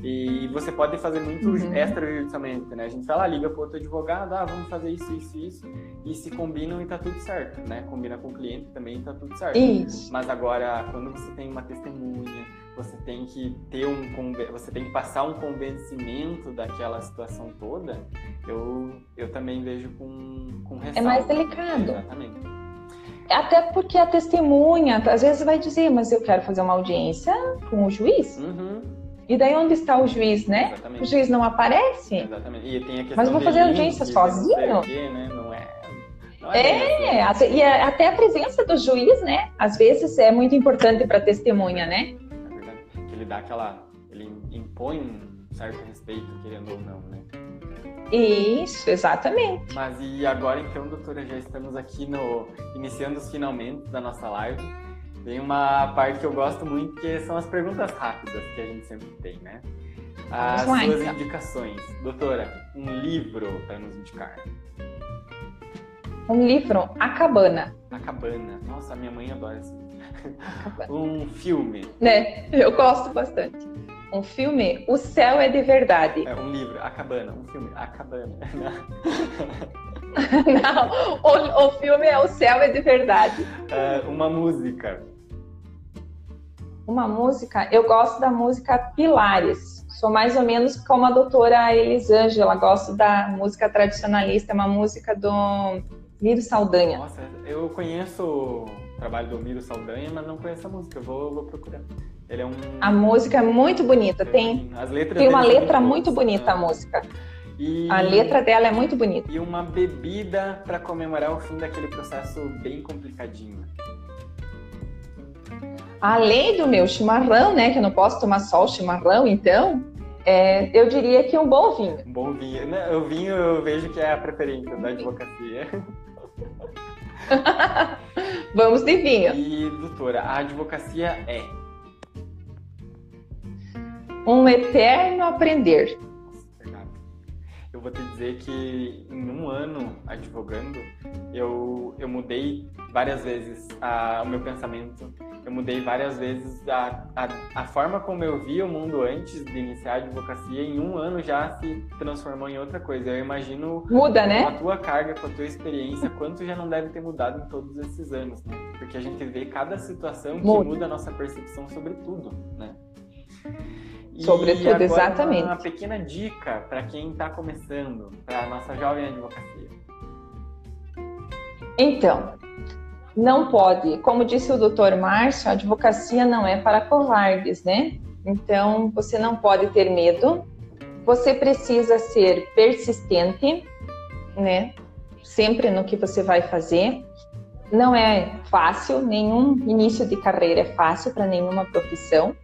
E você pode fazer muito uhum. extrajudicialmente, né? A gente fala, liga para outro advogado, ah, vamos fazer isso, isso, isso, e se combinam e tá tudo certo, né? Combina com o cliente também e tá tudo certo. Isso. Mas agora, quando você tem uma testemunha, você tem que ter um você tem que passar um convencimento daquela situação toda, eu, eu também vejo com, com ressalva. É mais delicado. Exatamente. Até porque a testemunha, às vezes vai dizer, mas eu quero fazer uma audiência com o juiz. Uhum. E daí onde está o juiz, né? Exatamente. O juiz não aparece. Exatamente. E tem a questão Mas eu vou fazer audiência sozinho? Quê, né? Não é. Não é, é assim. e até a presença do juiz, né? Às vezes é muito importante para a testemunha, né? Dá aquela. Ele impõe um certo respeito, querendo ou não, né? Isso, exatamente. Mas e agora então, doutora, já estamos aqui no iniciando os finalmente da nossa live. Tem uma parte que eu gosto muito que são as perguntas rápidas que a gente sempre tem, né? As lá, suas então. indicações. Doutora, um livro para nos indicar. Um livro, A Cabana. A Cabana. Nossa, minha mãe adora esse Um filme. Né, eu gosto bastante. Um filme, O Céu é de Verdade. É um livro, A Cabana. Um filme, A Cabana. *laughs* Não, o, o filme é O Céu é de Verdade. É, uma música. Uma música, eu gosto da música Pilares. Sou mais ou menos como a doutora Elisângela, gosto da música tradicionalista, é uma música do Miro Saldanha. Nossa, eu conheço trabalho do Miro Saldanha, mas não conheço a música, vou, vou procurar. Ele é um... A música é muito bonita, tem, As letras tem uma letra muito, bonita né? a música. E... A letra dela é muito bonita. E uma bebida para comemorar o fim daquele processo bem complicadinho. Além do meu chimarrão, né, que eu não posso tomar só o chimarrão, então, é, eu diria que um bom vinho. Um bom vinho. o vinho eu vejo que é a preferência da advocacia. *laughs* *laughs* Vamos de vinho. E, doutora, a advocacia é? Um eterno aprender eu vou te dizer que em um ano advogando, eu, eu mudei várias vezes a, o meu pensamento, eu mudei várias vezes a, a, a forma como eu via o mundo antes de iniciar a advocacia, em um ano já se transformou em outra coisa. Eu imagino Muda, né? a tua carga, com a tua experiência, quanto já não deve ter mudado em todos esses anos, né? Porque a gente vê cada situação que muda, muda a nossa percepção sobre tudo, né? Sobretudo, exatamente. Uma pequena dica para quem está começando, para a nossa jovem advocacia. Então, não pode, como disse o doutor Márcio, a advocacia não é para covardes, né? Então, você não pode ter medo, você precisa ser persistente, né? Sempre no que você vai fazer. Não é fácil, nenhum início de carreira é fácil para nenhuma profissão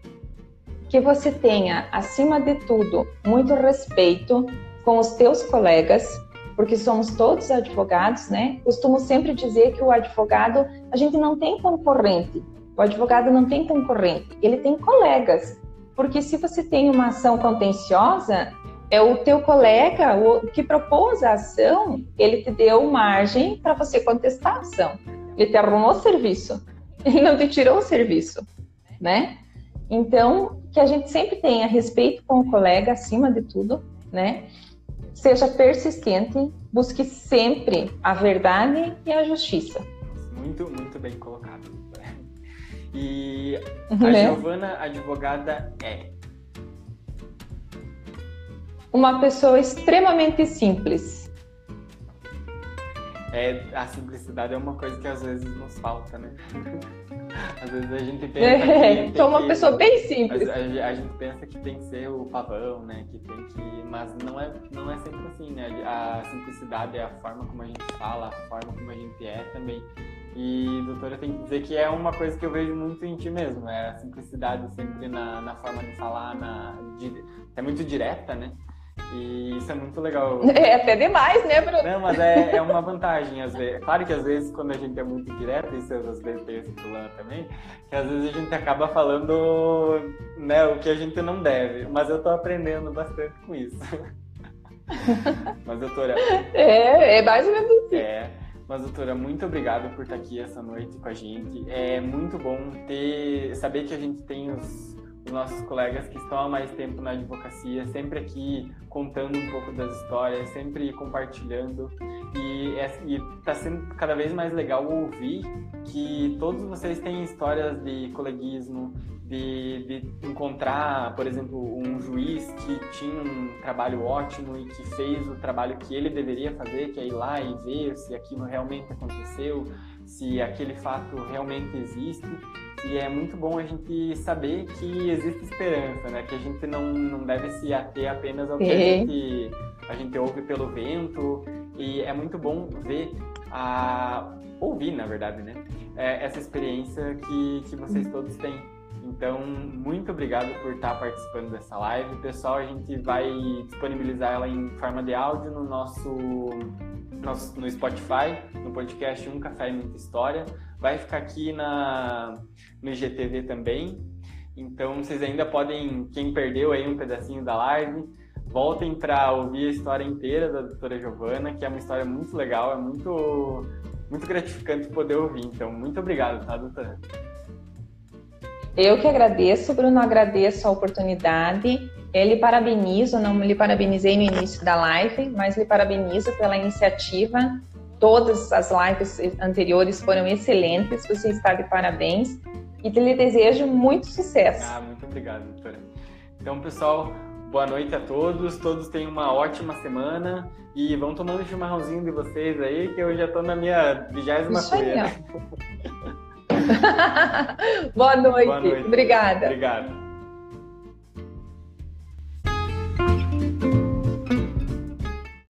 que você tenha, acima de tudo, muito respeito com os teus colegas, porque somos todos advogados, né? Costumo sempre dizer que o advogado, a gente não tem concorrente. O advogado não tem concorrente, ele tem colegas. Porque se você tem uma ação contenciosa, é o teu colega o que propôs a ação, ele te deu margem para você contestar a ação. Ele te arrumou o serviço, *laughs* ele não te tirou o serviço, né? Então, que a gente sempre tenha respeito com o colega acima de tudo, né? Seja persistente, busque sempre a verdade e a justiça. Muito, muito bem colocado. E a né? Giovana, advogada, é uma pessoa extremamente simples. É, a simplicidade é uma coisa que às vezes nos falta, né? *laughs* Às vezes a gente pensa é, que. Sou uma que, pessoa bem simples. A, a, gente pensa que tem que ser o pavão, né? Que tem que. Mas não é, não é sempre assim, né? A simplicidade é a forma como a gente fala, a forma como a gente é também. E, doutora, tem que dizer que é uma coisa que eu vejo muito em ti mesmo, é a simplicidade sempre na, na forma de falar, na, de, é muito direta, né? E isso é muito legal. *laughs* É até demais, né, Bruno? Não, mas é, é uma vantagem, às vezes. Claro que às vezes, quando a gente é muito direto, isso às vezes tem esse problema também, que às vezes a gente acaba falando né, o que a gente não deve. Mas eu tô aprendendo bastante com isso. *laughs* mas, doutora. É, é mais ou menos assim. É. Mas, doutora, muito obrigado por estar aqui essa noite com a gente. É muito bom ter saber que a gente tem os os nossos colegas que estão há mais tempo na advocacia, sempre aqui contando um pouco das histórias, sempre compartilhando. E está sendo cada vez mais legal ouvir que todos vocês têm histórias de coleguismo, de, de encontrar, por exemplo, um juiz que tinha um trabalho ótimo e que fez o trabalho que ele deveria fazer, que é ir lá e ver se aquilo realmente aconteceu, se aquele fato realmente existe. E é muito bom a gente saber que existe esperança, né? Que a gente não, não deve se ater apenas ao que a gente, a gente ouve pelo vento. E é muito bom ver a ouvir, na verdade, né? É, essa experiência que, que vocês todos têm. Então, muito obrigado por estar participando dessa live. Pessoal, a gente vai disponibilizar ela em forma de áudio no nosso, nosso no Spotify, no podcast Um Café e Muita História vai ficar aqui na, no IGTV também. Então vocês ainda podem, quem perdeu aí um pedacinho da live, voltem para ouvir a história inteira da doutora Giovana, que é uma história muito legal, é muito, muito gratificante poder ouvir. Então, muito obrigado, tá, doutora? Eu que agradeço, Bruno, agradeço a oportunidade. Eu lhe parabenizo, não lhe parabenizei no início da live, mas lhe parabenizo pela iniciativa. Todas as lives anteriores foram excelentes, você está de parabéns e lhe desejo muito sucesso. Ah, muito obrigado, doutora. Então, pessoal, boa noite a todos. Todos tenham uma ótima semana e vão tomando o chimarrãozinho de vocês aí, que eu já estou na minha vigésima colher. *laughs* boa, noite. boa noite. Obrigada. Obrigado.